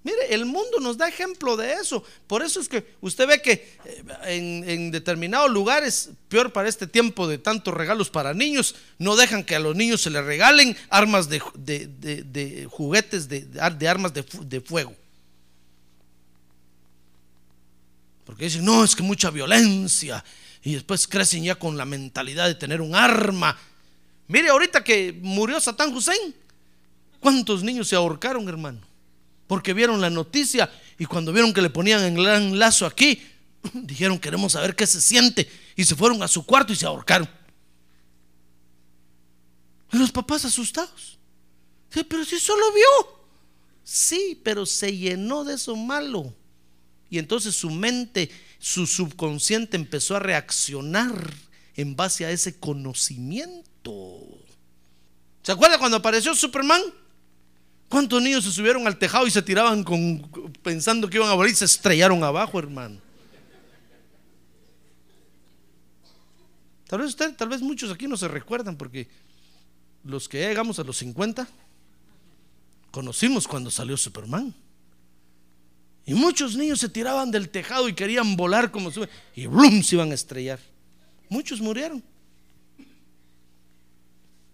Mire, el mundo nos da ejemplo de eso. Por eso es que usted ve que eh, en, determinados lugares, peor para este tiempo de tantos regalos para niños, no dejan que a los niños se les regalen armas de, juguetes, de, de ar- de armas de fuego. Porque dicen, no, es que mucha violencia. Y después crecen ya con la mentalidad de tener un arma. Mire, ahorita que murió Satán Hussein, ¿cuántos niños se ahorcaron, hermano? Porque vieron la noticia y cuando vieron que le ponían el gran lazo aquí, dijeron, queremos saber qué se siente. Y se fueron a su cuarto y se ahorcaron. Y los papás asustados. Pero si solo vio. Sí, pero se llenó de eso malo. Y entonces su mente, su subconsciente empezó a reaccionar en base a ese conocimiento. ¿Se acuerda cuando apareció Superman? ¿Cuántos niños se subieron al tejado y se tiraban con, pensando que iban a morir y se estrellaron abajo, hermano? Tal vez usted, tal vez muchos aquí no se recuerdan porque los que llegamos a los 50 conocimos cuando salió Superman. Y muchos niños se tiraban del tejado y querían volar como sube y ¡blum! se iban a estrellar. Muchos murieron.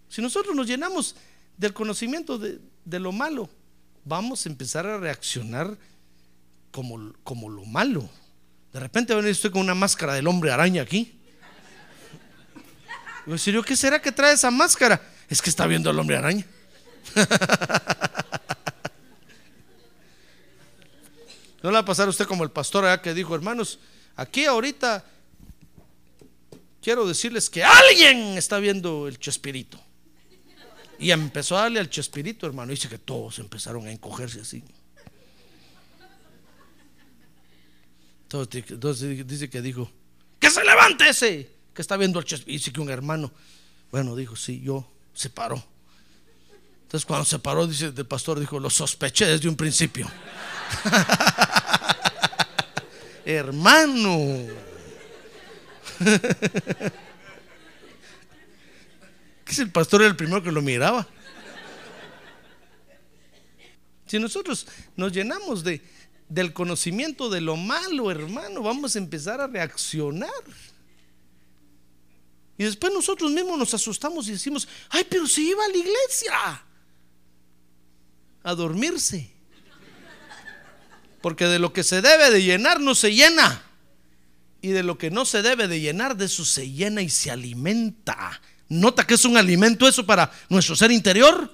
Si nosotros nos llenamos del conocimiento de, de lo malo, vamos a empezar a reaccionar como, como lo malo. De repente va con una máscara del hombre araña aquí. Y yo, ¿qué será que trae esa máscara? Es que está viendo al hombre araña. No le va a pasar a usted como el pastor allá que dijo, hermanos, aquí ahorita quiero decirles que alguien está viendo el chespirito. Y empezó a darle al chespirito, hermano. Dice que todos empezaron a encogerse así. Entonces, dice que dijo, que se levante ese, que está viendo el chespirito. Dice que un hermano, bueno, dijo, sí, yo se paró. Entonces cuando se paró, dice el pastor, dijo, lo sospeché desde un principio. Hermano. que si el pastor era el primero que lo miraba. Si nosotros nos llenamos de, del conocimiento de lo malo, hermano, vamos a empezar a reaccionar. Y después nosotros mismos nos asustamos y decimos, ay, pero si iba a la iglesia a dormirse. Porque de lo que se debe de llenar no se llena. Y de lo que no se debe de llenar, de eso se llena y se alimenta. ¿Nota que es un alimento eso para nuestro ser interior?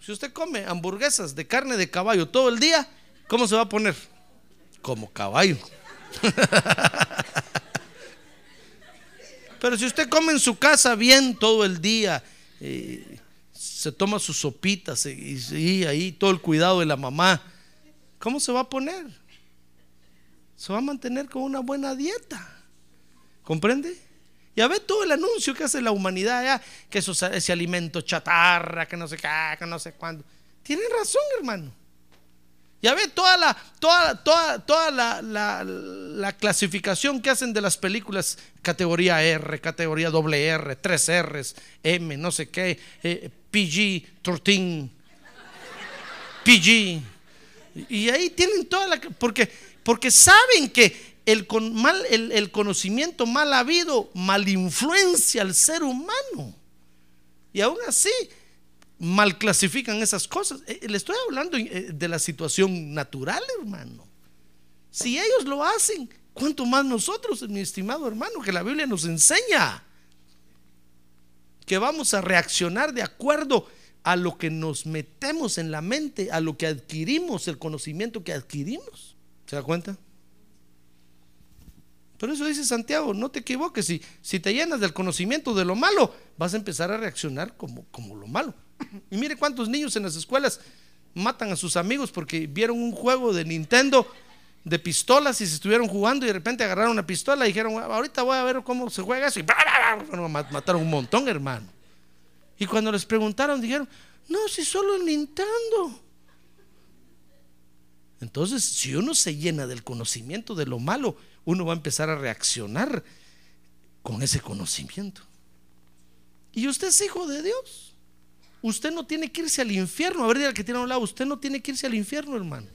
Si usted come hamburguesas de carne de caballo todo el día, ¿cómo se va a poner? Como caballo. Pero si usted come en su casa bien todo el día, eh, se toma sus sopitas y, ahí todo el cuidado de la mamá, ¿cómo se va a poner? Se va a mantener con una buena dieta. ¿Comprende? Ya ve todo el anuncio que hace la humanidad, ya, que eso, ese alimento chatarra, que no sé qué, que no sé cuándo. Tienen razón, hermano. Ya ve toda la, toda, toda, toda la, la, la clasificación que hacen de las películas, categoría R, categoría doble R, 3 R's, M, no sé qué, PG, 13, PG. Y ahí tienen toda la... Porque, porque saben que el, con, mal, el, el conocimiento mal habido mal influencia al ser humano. Y aún así mal clasifican esas cosas. Eh, Le estoy hablando eh, de la situación natural, hermano. Si ellos lo hacen, ¿cuánto más nosotros, mi estimado hermano, que la Biblia nos enseña? Que vamos a reaccionar de acuerdo a lo que nos metemos en la mente, a lo que adquirimos, el conocimiento que adquirimos. ¿Se da cuenta? Por eso dice Santiago, no te equivoques, si, si te llenas del conocimiento de lo malo, vas a empezar a reaccionar como, como lo malo. Y mire cuántos niños en las escuelas matan a sus amigos porque vieron un juego de Nintendo de pistolas y se estuvieron jugando y de repente agarraron una pistola y dijeron, ahorita voy a ver cómo se juega eso y bueno, mataron un montón, hermano. Y cuando les preguntaron, dijeron, no, si solo el Nintendo. Entonces, si uno se llena del conocimiento de lo malo, uno va a empezar a reaccionar con ese conocimiento. Y usted es hijo de Dios. Usted no tiene que irse al infierno. A ver, dígale que tiene a un lado, usted no tiene que irse al infierno, hermano.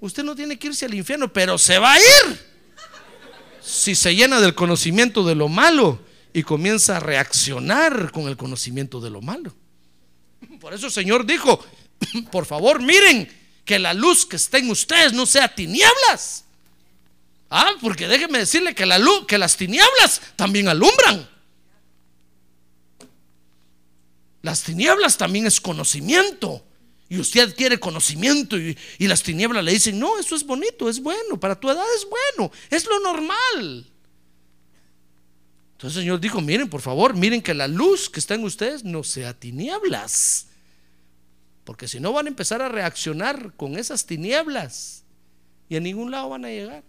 Usted no tiene que irse al infierno, pero se va a ir. Si se llena del conocimiento de lo malo y comienza a reaccionar con el conocimiento de lo malo. Por eso el Señor dijo, por favor, miren que la luz que está en ustedes no sea tinieblas. Ah, porque déjeme decirle que la luz, que las tinieblas también alumbran. Las tinieblas también es conocimiento. Y usted adquiere conocimiento y, y, las tinieblas le dicen, no, eso es bonito, es bueno, para tu edad es bueno, es lo normal. Entonces el Señor dijo, miren, por favor, miren que la luz que está en ustedes no sea tinieblas. Porque si no van a empezar a reaccionar con esas tinieblas y a ningún lado van a llegar.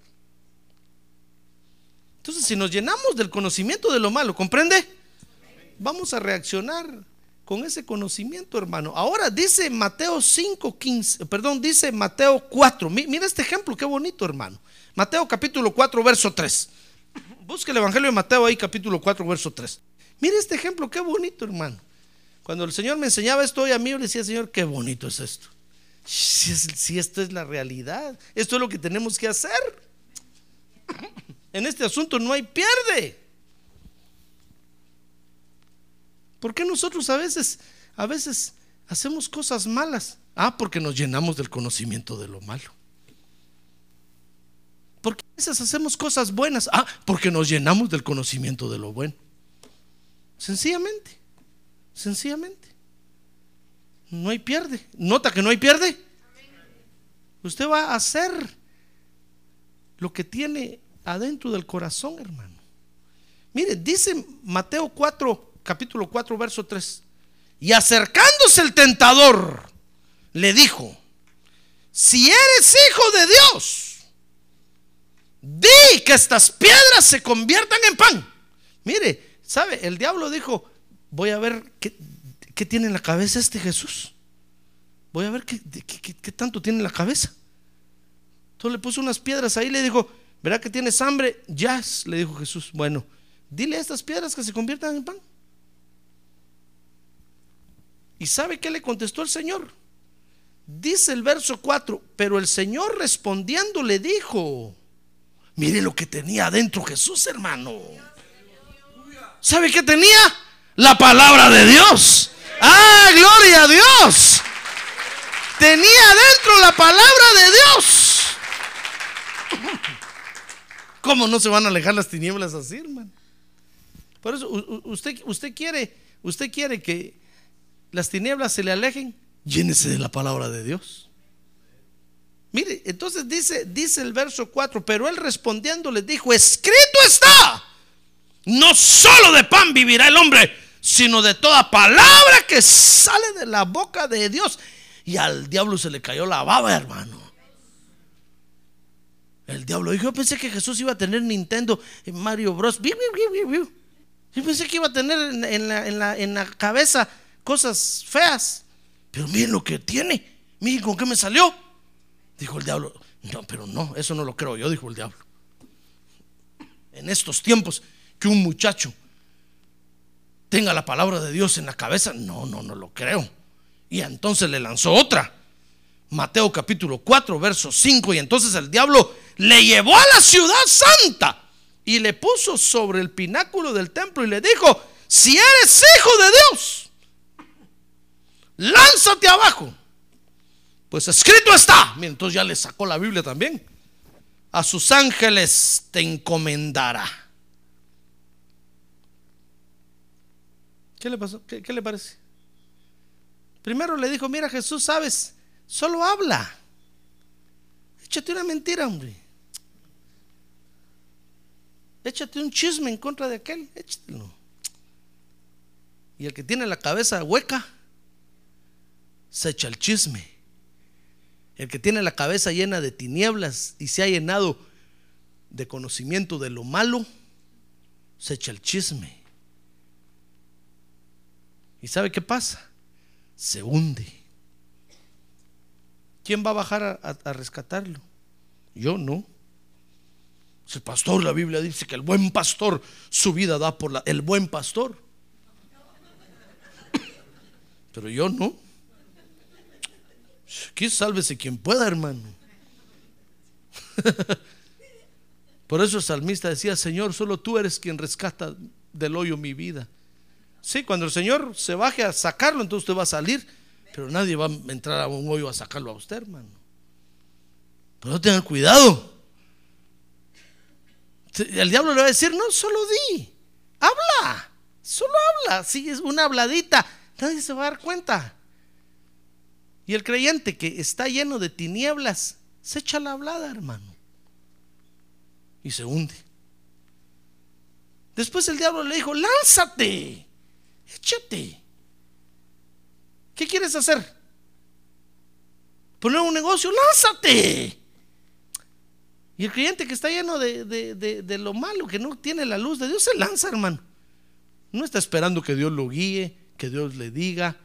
Entonces, si nos llenamos del conocimiento de lo malo, ¿comprende? Vamos a reaccionar con ese conocimiento, hermano. Ahora dice Mateo 5, 15, perdón, dice Mateo 4. Mira este ejemplo, qué bonito, hermano. Mateo capítulo 4, verso 3. Busque el Evangelio de Mateo ahí, capítulo 4, verso 3. Mira este ejemplo, qué bonito, hermano. Cuando el Señor me enseñaba esto hoy a mí, yo le decía, Señor, qué bonito es esto. Si, si esto es la realidad, esto es lo que tenemos que hacer. En este asunto no hay pierde. ¿Por qué nosotros a veces, a veces hacemos cosas malas? Ah, porque nos llenamos del conocimiento de lo malo. ¿Por qué a veces hacemos cosas buenas? Ah, porque nos llenamos del conocimiento de lo bueno. Sencillamente, sencillamente. No hay pierde. Nota que no hay pierde. Usted va a hacer lo que tiene adentro del corazón, hermano. Mire, dice Mateo 4, capítulo 4, verso 3. Y acercándose el tentador, le dijo, si eres hijo de Dios, di que estas piedras se conviertan en pan. Mire, ¿sabe? El diablo dijo, voy a ver qué, qué tiene en la cabeza este Jesús. Voy a ver qué, qué, qué tanto tiene en la cabeza. Entonces le puso unas piedras ahí y le dijo, ¿verdad que tienes hambre? Ya, le dijo Jesús. Bueno, dile a estas piedras que se conviertan en pan. ¿Y sabe qué le contestó el Señor? Dice el verso 4, pero el Señor respondiendo le dijo, mire lo que tenía adentro Jesús, hermano. ¿Sabe qué tenía? La palabra de Dios. Ah, gloria a Dios. Tenía adentro la palabra de Dios. ¿Cómo no se van a alejar las tinieblas así, hermano? Por eso usted, usted quiere, usted quiere que las tinieblas se le alejen, llénese de la palabra de Dios. Mire, entonces dice, dice el verso 4, pero él respondiendo le dijo, escrito está, no solo de pan vivirá el hombre, sino de toda palabra que sale de la boca de Dios. Y al diablo se le cayó la baba, hermano. El diablo dijo, yo pensé que Jesús iba a tener Nintendo, Mario Bros. Yo pensé que iba a tener en la, en la, en la cabeza cosas feas. Pero miren lo que tiene. Miren con qué me salió. Dijo el diablo. No, pero no, eso no lo creo yo, dijo el diablo. En estos tiempos que un muchacho tenga la palabra de Dios en la cabeza, no, no, no lo creo. Y entonces le lanzó otra. Mateo capítulo 4, verso 5. Y entonces el diablo le llevó a la ciudad santa y le puso sobre el pináculo del templo y le dijo, si eres hijo de Dios, lánzate abajo. Pues escrito está. Mira, entonces ya le sacó la Biblia también. A sus ángeles te encomendará. ¿Qué le pasó? ¿Qué, qué le parece? Primero le dijo, mira Jesús, sabes, solo habla. Échate una mentira, hombre. Échate un chisme en contra de aquel, échatelo. Y el que tiene la cabeza hueca, se echa el chisme. El que tiene la cabeza llena de tinieblas y se ha llenado de conocimiento de lo malo, se echa el chisme. ¿Y sabe qué pasa? Se hunde. ¿Quién va a bajar a, a rescatarlo? Yo no. El pastor, la Biblia dice que el buen pastor su vida da por la, el buen pastor. Pero yo no. Aquí sálvese quien pueda, hermano. Por eso el salmista decía, Señor, solo tú eres quien rescata del hoyo mi vida. Sí, cuando el Señor se baje a sacarlo, entonces usted va a salir, pero nadie va a entrar a un hoyo a sacarlo a usted, hermano. Pero tengan cuidado. El diablo le va a decir, no, solo di, habla, solo habla, si es una habladita, nadie se va a dar cuenta. Y el creyente que está lleno de tinieblas, se echa la hablada, hermano y se hunde. Después el diablo le dijo, lánzate, échate. ¿Qué quieres hacer? Poner un negocio, lánzate. Y el creyente que está lleno de, lo malo, que no tiene la luz de Dios, se lanza, hermano. No está esperando que Dios lo guíe, que Dios le diga.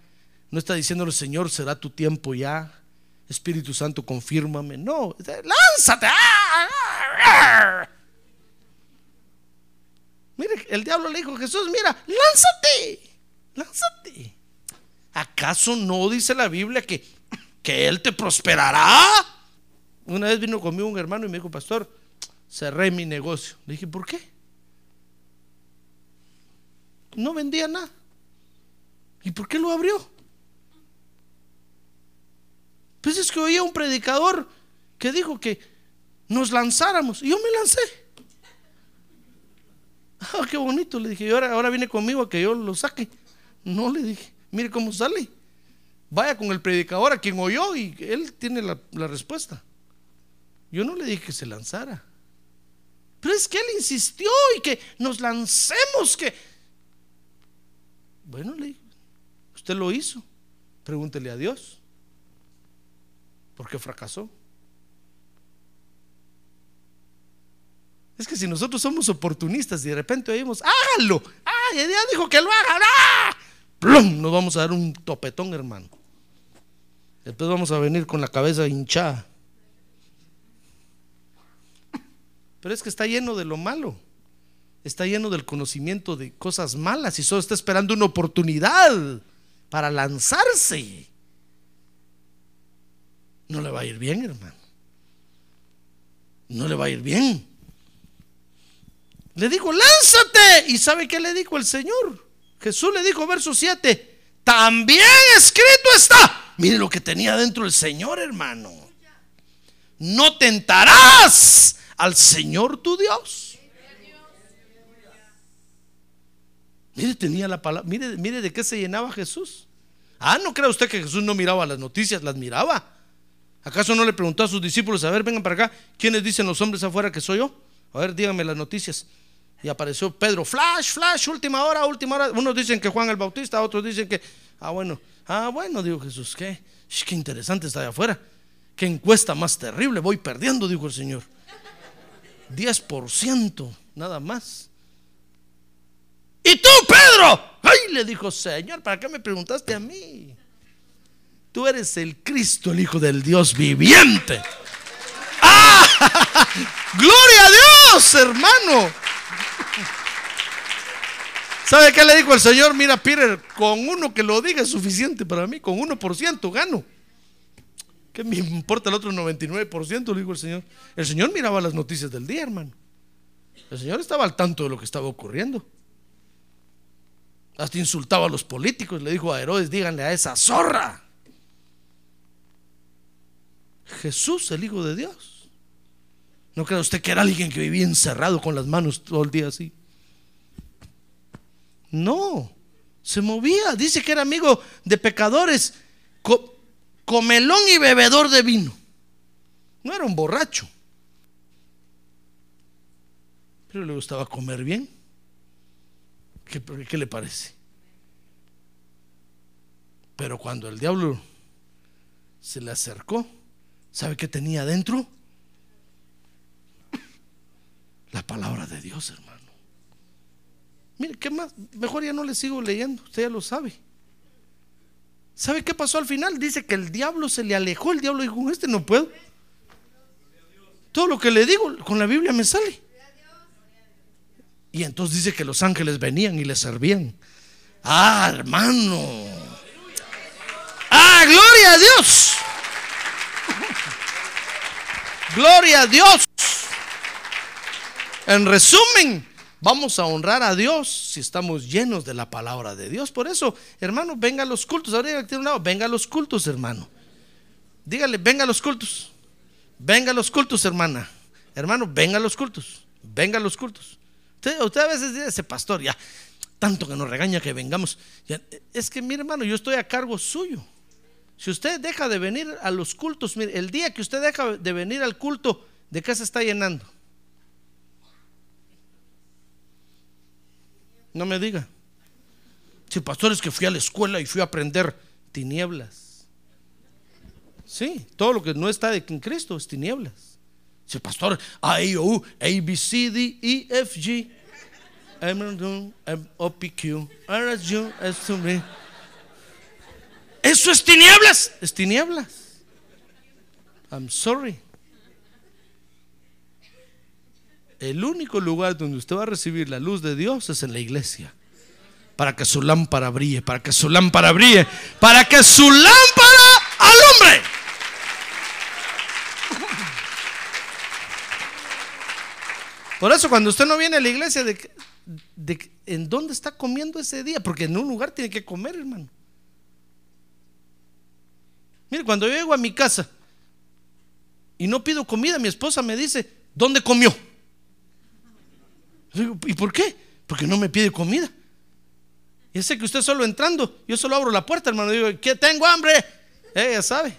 No está diciéndole, Señor, será tu tiempo ya. Espíritu Santo, confírmame. No, lánzate. Mire, el diablo le dijo Jesús, mira, lánzate, lánzate. ¿Acaso no dice la Biblia que, que Él te prosperará? Una vez vino conmigo un hermano y me dijo, pastor, cerré mi negocio. Le dije, ¿por qué? No vendía nada. ¿Y por qué lo abrió? Pues es que oía un predicador que dijo que nos lanzáramos. Y yo me lancé. Ah, qué bonito. Le dije, y ahora, ahora viene conmigo a que yo lo saque. No le dije, mire cómo sale. Vaya con el predicador a quien oyó y él tiene la, la respuesta. Yo no le dije que se lanzara. Pero es que él insistió y que nos lancemos, que... Bueno, le dije, usted lo hizo. Pregúntele a Dios. ¿Por qué fracasó? Es que si nosotros somos oportunistas y de repente oímos, hágalo, ¡ay! Dios dijo que lo haga, ¡ah! ¡Plum! Nos vamos a dar un topetón, hermano. Después vamos a venir con la cabeza hinchada. Pero es que está lleno de lo malo. Está lleno del conocimiento de cosas malas y solo está esperando una oportunidad para lanzarse no le va a ir bien, hermano. No le va a ir bien. Le dijo, lánzate. ¿Y sabe qué le dijo el Señor? Jesús le dijo, verso 7, también escrito está. Mire lo que tenía dentro el Señor, hermano. No tentarás al Señor tu Dios. Mire, tenía la palabra. Mire, mire de qué se llenaba Jesús. Ah, no crea usted que Jesús no miraba las noticias, las miraba. ¿Acaso no le preguntó a sus discípulos, a ver, vengan para acá, ¿quiénes dicen los hombres afuera que soy yo? A ver, díganme las noticias. Y apareció Pedro, flash, flash, última hora, última hora. Unos dicen que Juan el Bautista, otros dicen que, ah, bueno, ah, bueno, dijo Jesús, qué, qué interesante está allá afuera. Qué encuesta más terrible, voy perdiendo, dijo el Señor. 10%, nada más. ¿Y tú, Pedro? Ay, le dijo, Señor, ¿para qué me preguntaste a mí? Tú eres el Cristo, el Hijo del Dios viviente. ¡Ah! ¡Gloria a Dios, hermano! ¿Sabe qué le dijo el Señor? Mira, Peter, con uno que lo diga es suficiente para mí, con 1% gano. ¿Qué me importa el otro 99%? Le dijo el Señor. El Señor miraba las noticias del día, hermano. El Señor estaba al tanto de lo que estaba ocurriendo. Hasta insultaba a los políticos. Le dijo a Herodes, díganle a esa zorra. Jesús, el Hijo de Dios. ¿No cree usted que era alguien que vivía encerrado con las manos todo el día así? No, se movía. Dice que era amigo de pecadores, comelón y bebedor de vino. No era un borracho. Pero le gustaba comer bien. ¿Qué, qué le parece? Pero cuando el diablo se le acercó, ¿Sabe qué tenía adentro? La palabra de Dios, hermano. Mire, ¿qué más? Mejor ya no le sigo leyendo, usted ya lo sabe. ¿Sabe qué pasó al final? Dice que el diablo se le alejó, el diablo dijo, este no puedo. Todo lo que le digo con la Biblia me sale. Y entonces dice que los ángeles venían y le servían. Ah, hermano. gloria a Dios. Gloria a Dios. En resumen, vamos a honrar a Dios si estamos llenos de la palabra de Dios. Por eso, hermano, venga a los cultos. Ahora tiene un lado, venga a los cultos, hermano. Dígale, venga a los cultos. Venga a los cultos, hermana. Hermano, venga a los cultos. Venga a los cultos. Usted, a veces dice, ese pastor, ya, tanto que nos regaña que vengamos. Es que, mi hermano, yo estoy a cargo suyo. Si usted deja de venir a los cultos, mire, el día que usted deja de venir al culto, ¿de qué se está llenando? No me diga. Si pastor es que fui a la escuela y fui a aprender tinieblas. Sí, todo lo que no está en Cristo es tinieblas. Si pastor, A, I, O, A, B, C, D, E, F, G, M, O, P, Q, R, S, U, S, V. Eso es tinieblas, es tinieblas. I'm sorry. El único lugar donde usted va a recibir la luz de Dios es en la iglesia. Para que su lámpara brille, para que su lámpara brille, para que su lámpara alumbre. Por eso cuando usted no viene a la iglesia, de, de, ¿en dónde está comiendo ese día? Porque en un lugar tiene que comer, hermano. Mire, cuando yo llego a mi casa y no pido comida, mi esposa me dice, ¿dónde comió? Digo, ¿y por qué? Porque no me pide comida. Y sé que usted solo entrando, yo solo abro la puerta, hermano, digo, ¿qué tengo hambre? Ella sabe.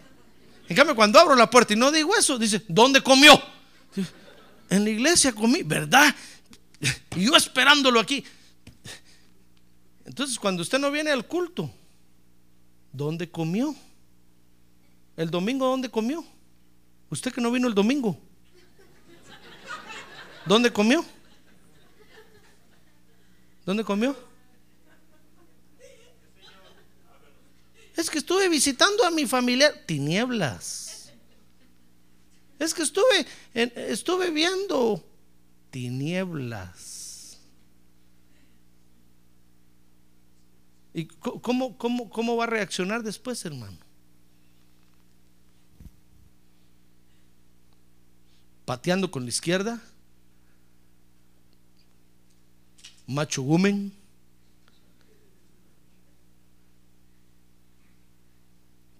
En cambio, cuando abro la puerta y no digo eso, dice, ¿dónde comió? En la iglesia comí, ¿verdad? Y yo esperándolo aquí. Entonces, cuando usted no viene al culto, ¿dónde comió? ¿El domingo dónde comió? Usted que no vino el domingo. ¿Dónde comió? ¿Dónde comió? Es que estuve visitando a mi familia. Tinieblas. Es que estuve, estuve viendo tinieblas. ¿Y cómo, cómo, cómo va a reaccionar después, hermano? Pateando con la izquierda, macho woman.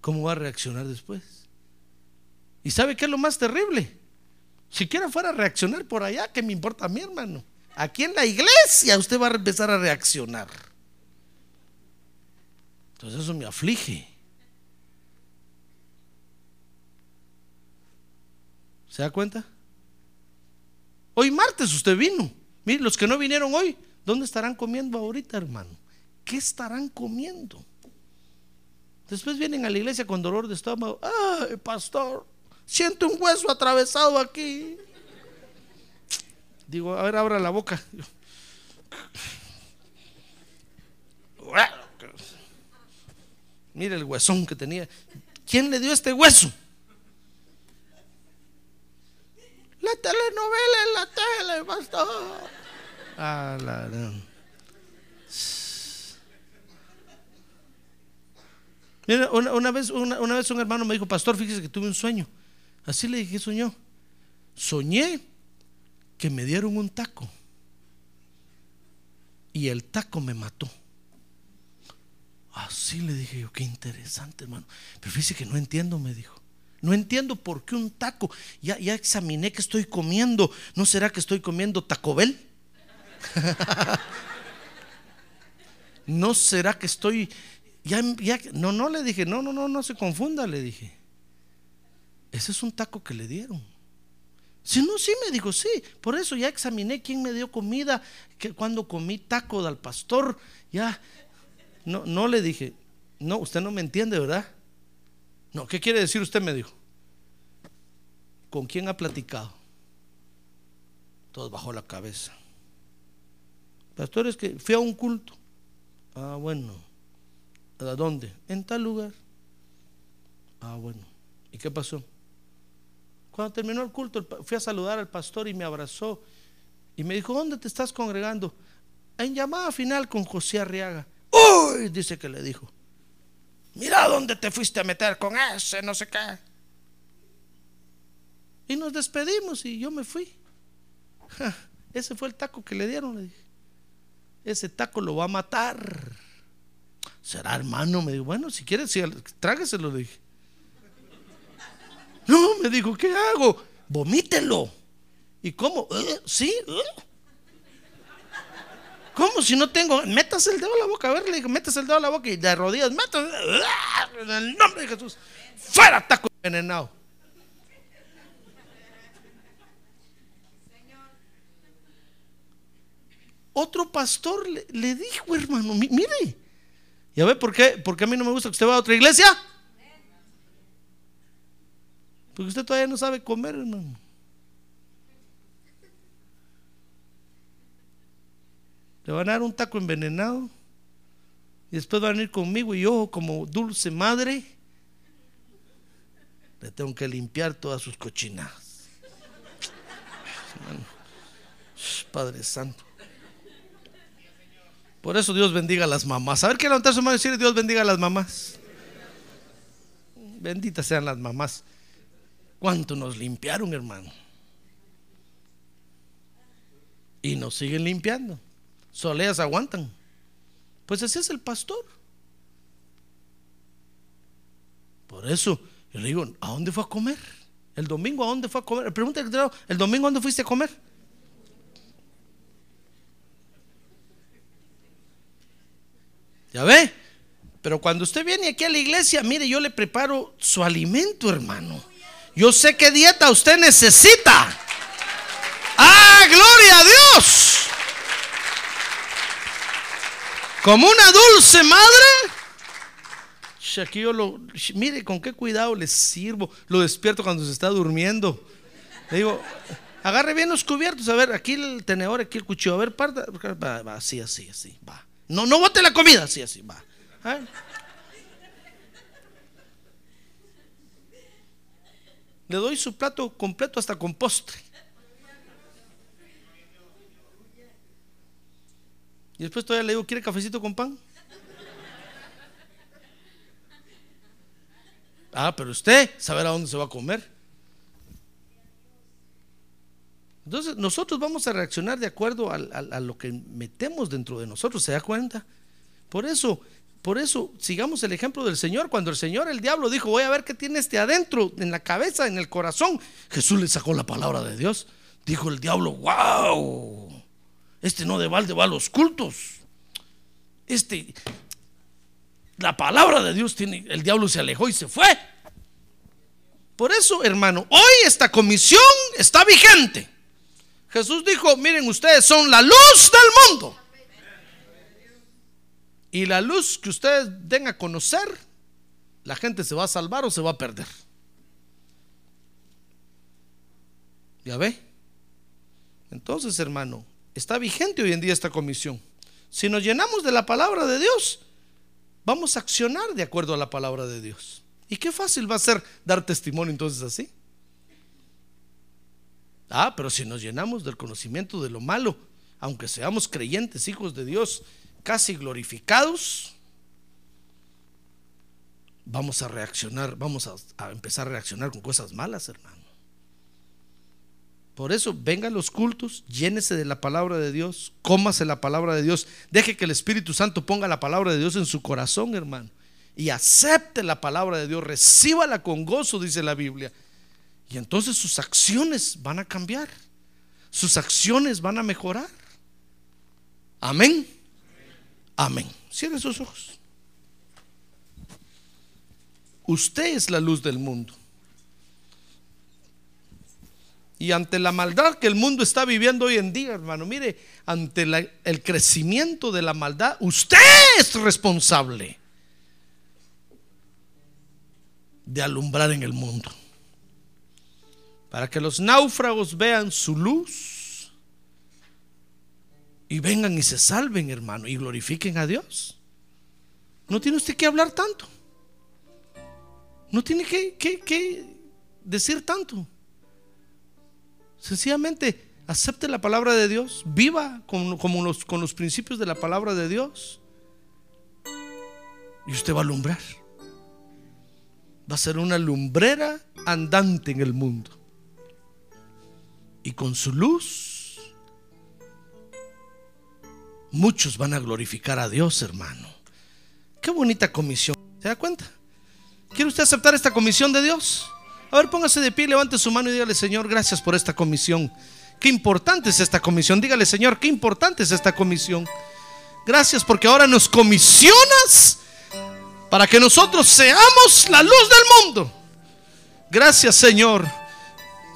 ¿Cómo va a reaccionar después? ¿Y sabe qué es lo más terrible? Siquiera fuera a reaccionar por allá, que me importa a mi hermano. Aquí en la iglesia usted va a empezar a reaccionar. Entonces eso me aflige. ¿Se da cuenta? Hoy martes usted vino. Mire, los que no vinieron hoy, ¿dónde estarán comiendo ahorita, hermano? ¿Qué estarán comiendo? Después vienen a la iglesia con dolor de estómago. Ay, pastor, siento un hueso atravesado aquí. Digo, a ver, abra la boca. Mire el huesón que tenía. ¿Quién le dio este hueso? La telenovela en la tele, pastor. Ah, la, Mira, una, vez, una, vez un hermano me dijo, pastor, fíjese que tuve un sueño. Así le dije, ¿qué soñó? Soñé que me dieron un taco y el taco me mató. Así le dije yo, qué interesante, hermano. Pero fíjese que no entiendo, me dijo. No entiendo por qué un taco. Ya, ya examiné que estoy comiendo. ¿No será que estoy comiendo Taco Bell? ¿No será que estoy... Ya, ya, no, no le dije, no, no, no, no se confunda, le dije. Ese es un taco que le dieron. Si no, sí, me dijo, sí. Por eso ya examiné quién me dio comida, que cuando comí taco del pastor, ya. No, no le dije, no, usted no me entiende, ¿verdad? No, ¿qué quiere decir usted? Me dijo. ¿Con quién ha platicado? Todo bajó la cabeza. Pastor, es que fui a un culto. Ah, bueno. ¿A dónde? En tal lugar. Ah, bueno. ¿Y qué pasó? Cuando terminó el culto, fui a saludar al pastor y me abrazó y me dijo, ¿dónde te estás congregando? En llamada final con José Arriaga. ¡Uy! Dice que le dijo. Mira dónde te fuiste a meter con ese, no sé qué. Y nos despedimos y yo me fui. Ese fue el taco que le dieron, le dije. Ese taco lo va a matar. ¿Será hermano? Me dijo, bueno, si quieres, sí, trágueselo, le dije. No, me dijo, ¿qué hago? Vomítelo. ¿Y cómo? ¿Eh? ¿Sí? ¿Eh? ¿Cómo si no tengo? Métase el dedo a la boca. A ver, le digo, métase el dedo a la boca y de rodillas, métase. En el nombre de Jesús. Fuera, taco envenenado. Otro pastor le, dijo, hermano, mi- mire. ¿Y a ver por qué? Porque a mí no me gusta que usted vaya a otra iglesia. Porque usted todavía no sabe comer, hermano. Le van a dar un taco envenenado. Y después van a ir conmigo y yo, como dulce madre, le tengo que limpiar todas sus cochinadas. Padre Santo. Por eso Dios bendiga a las mamás. A ver qué levantar su mano y decir Dios bendiga a las mamás. Benditas sean las mamás. ¿Cuánto nos limpiaron, hermano? Y nos siguen limpiando. Solo ellas aguantan. Pues ese es el pastor. Por eso yo le digo, ¿a dónde fue a comer? El domingo, ¿a dónde fue a comer? Pregunta el domingo, ¿a dónde fuiste a comer? ¿Ya ve? Pero cuando usted viene aquí a la iglesia, mire, yo le preparo su alimento, hermano. Yo sé qué dieta usted necesita. ¡Ah, gloria a Dios! Como una dulce madre. Aquí yo lo, mire con qué cuidado le sirvo. Lo despierto cuando se está durmiendo. Le digo, agarre bien los cubiertos. A ver, aquí el tenedor, aquí el cuchillo. A ver, parta. Va, va, así, así, así. Va. No, no bote la comida. Así, así, va. ¿Ah? Le doy su plato completo hasta con postre. Y después todavía le digo, ¿quiere cafecito con pan? Ah, pero usted sabrá dónde se va a comer. Entonces, nosotros vamos a reaccionar de acuerdo a, lo que metemos dentro de nosotros, ¿se da cuenta? Por eso, por eso, sigamos el ejemplo del Señor. Cuando el Señor, el diablo, dijo, voy a ver qué tiene este adentro, en la cabeza, en el corazón, Jesús le sacó la palabra de Dios. Dijo el diablo, wow, este no de balde va a los cultos. Este, la palabra de Dios tiene, el diablo se alejó y se fue. Por eso, hermano, hoy esta comisión está vigente. Jesús dijo, miren, ustedes son la luz del mundo. Y la luz que ustedes den a conocer, la gente se va a salvar o se va a perder. ¿Ya ve? Entonces, hermano, está vigente hoy en día esta comisión. Si nos llenamos de la palabra de Dios, vamos a accionar de acuerdo a la palabra de Dios. Y qué fácil va a ser dar testimonio entonces así. Ah, pero si nos llenamos del conocimiento de lo malo, aunque seamos creyentes, hijos de Dios, casi glorificados, vamos a reaccionar, vamos a, empezar a reaccionar con cosas malas, hermano. Por eso, vengan los cultos, llénese de la palabra de Dios, cómase la palabra de Dios, deje que el Espíritu Santo ponga la palabra de Dios en su corazón, hermano, y acepte la palabra de Dios, recíbala con gozo, dice la Biblia. Y entonces sus acciones van a cambiar, sus acciones van a mejorar. Amén. Amén. Cierre sus ojos. Usted es la luz del mundo. Y ante la maldad que el mundo está viviendo hoy en día, hermano, mire, ante el crecimiento de la maldad, usted es responsable de alumbrar en el mundo. Para que los náufragos vean su luz y vengan y se salven, hermano, y glorifiquen a Dios. No tiene usted que hablar tanto. No tiene que decir tanto. Sencillamente acepte la palabra de Dios, viva con, los, los principios de la palabra de Dios y usted va a alumbrar. va a ser una lumbrera andante en el mundo. Y con su luz, muchos van a glorificar a Dios, hermano. Qué bonita comisión. ¿Se da cuenta? ¿Quiere usted aceptar esta comisión de Dios? A ver, póngase de pie, levante su mano y dígale, Señor, gracias por esta comisión. Qué importante es esta comisión. Dígale, Señor, qué importante es esta comisión. Gracias porque ahora nos comisionas para que nosotros seamos la luz del mundo. Gracias, Señor.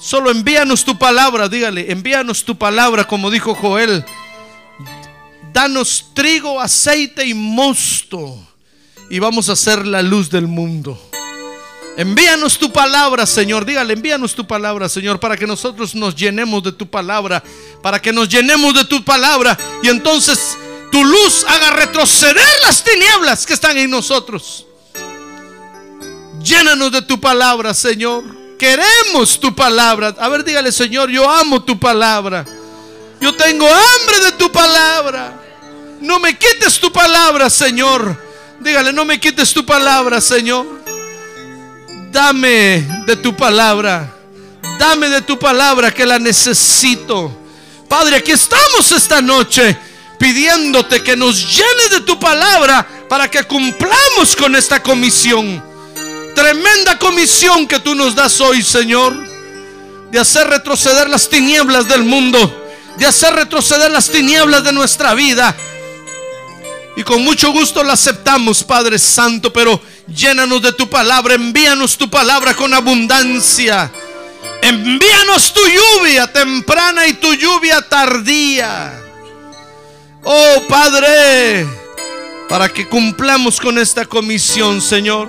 Solo envíanos tu palabra, dígale, envíanos tu palabra, como dijo Joel. Danos trigo, aceite y mosto y vamos a ser la luz del mundo. Envíanos tu palabra, Señor. Dígale, envíanos tu palabra, Señor, para que nosotros nos llenemos de tu palabra, para que nos llenemos de tu palabra y entonces tu luz haga retroceder las tinieblas que están en nosotros. Llénanos de tu palabra, Señor. Queremos tu palabra. A ver, dígale, Señor, yo amo tu palabra. Yo tengo hambre de tu palabra. No me quites tu palabra, Señor. Dígale, no me quites tu palabra, Señor. Dame de tu palabra. Dame de tu palabra que la necesito. Padre, aquí estamos esta noche pidiéndote que nos llenes de tu palabra para que cumplamos con esta comisión. Tremenda comisión que tú nos das hoy, Señor. De hacer retroceder las tinieblas del mundo. De hacer retroceder las tinieblas de nuestra vida y con mucho gusto la aceptamos, Padre Santo, pero llénanos de tu palabra, envíanos tu palabra con abundancia. Envíanos tu lluvia temprana y tu lluvia tardía. Oh Padre, para que cumplamos con esta comisión, Señor.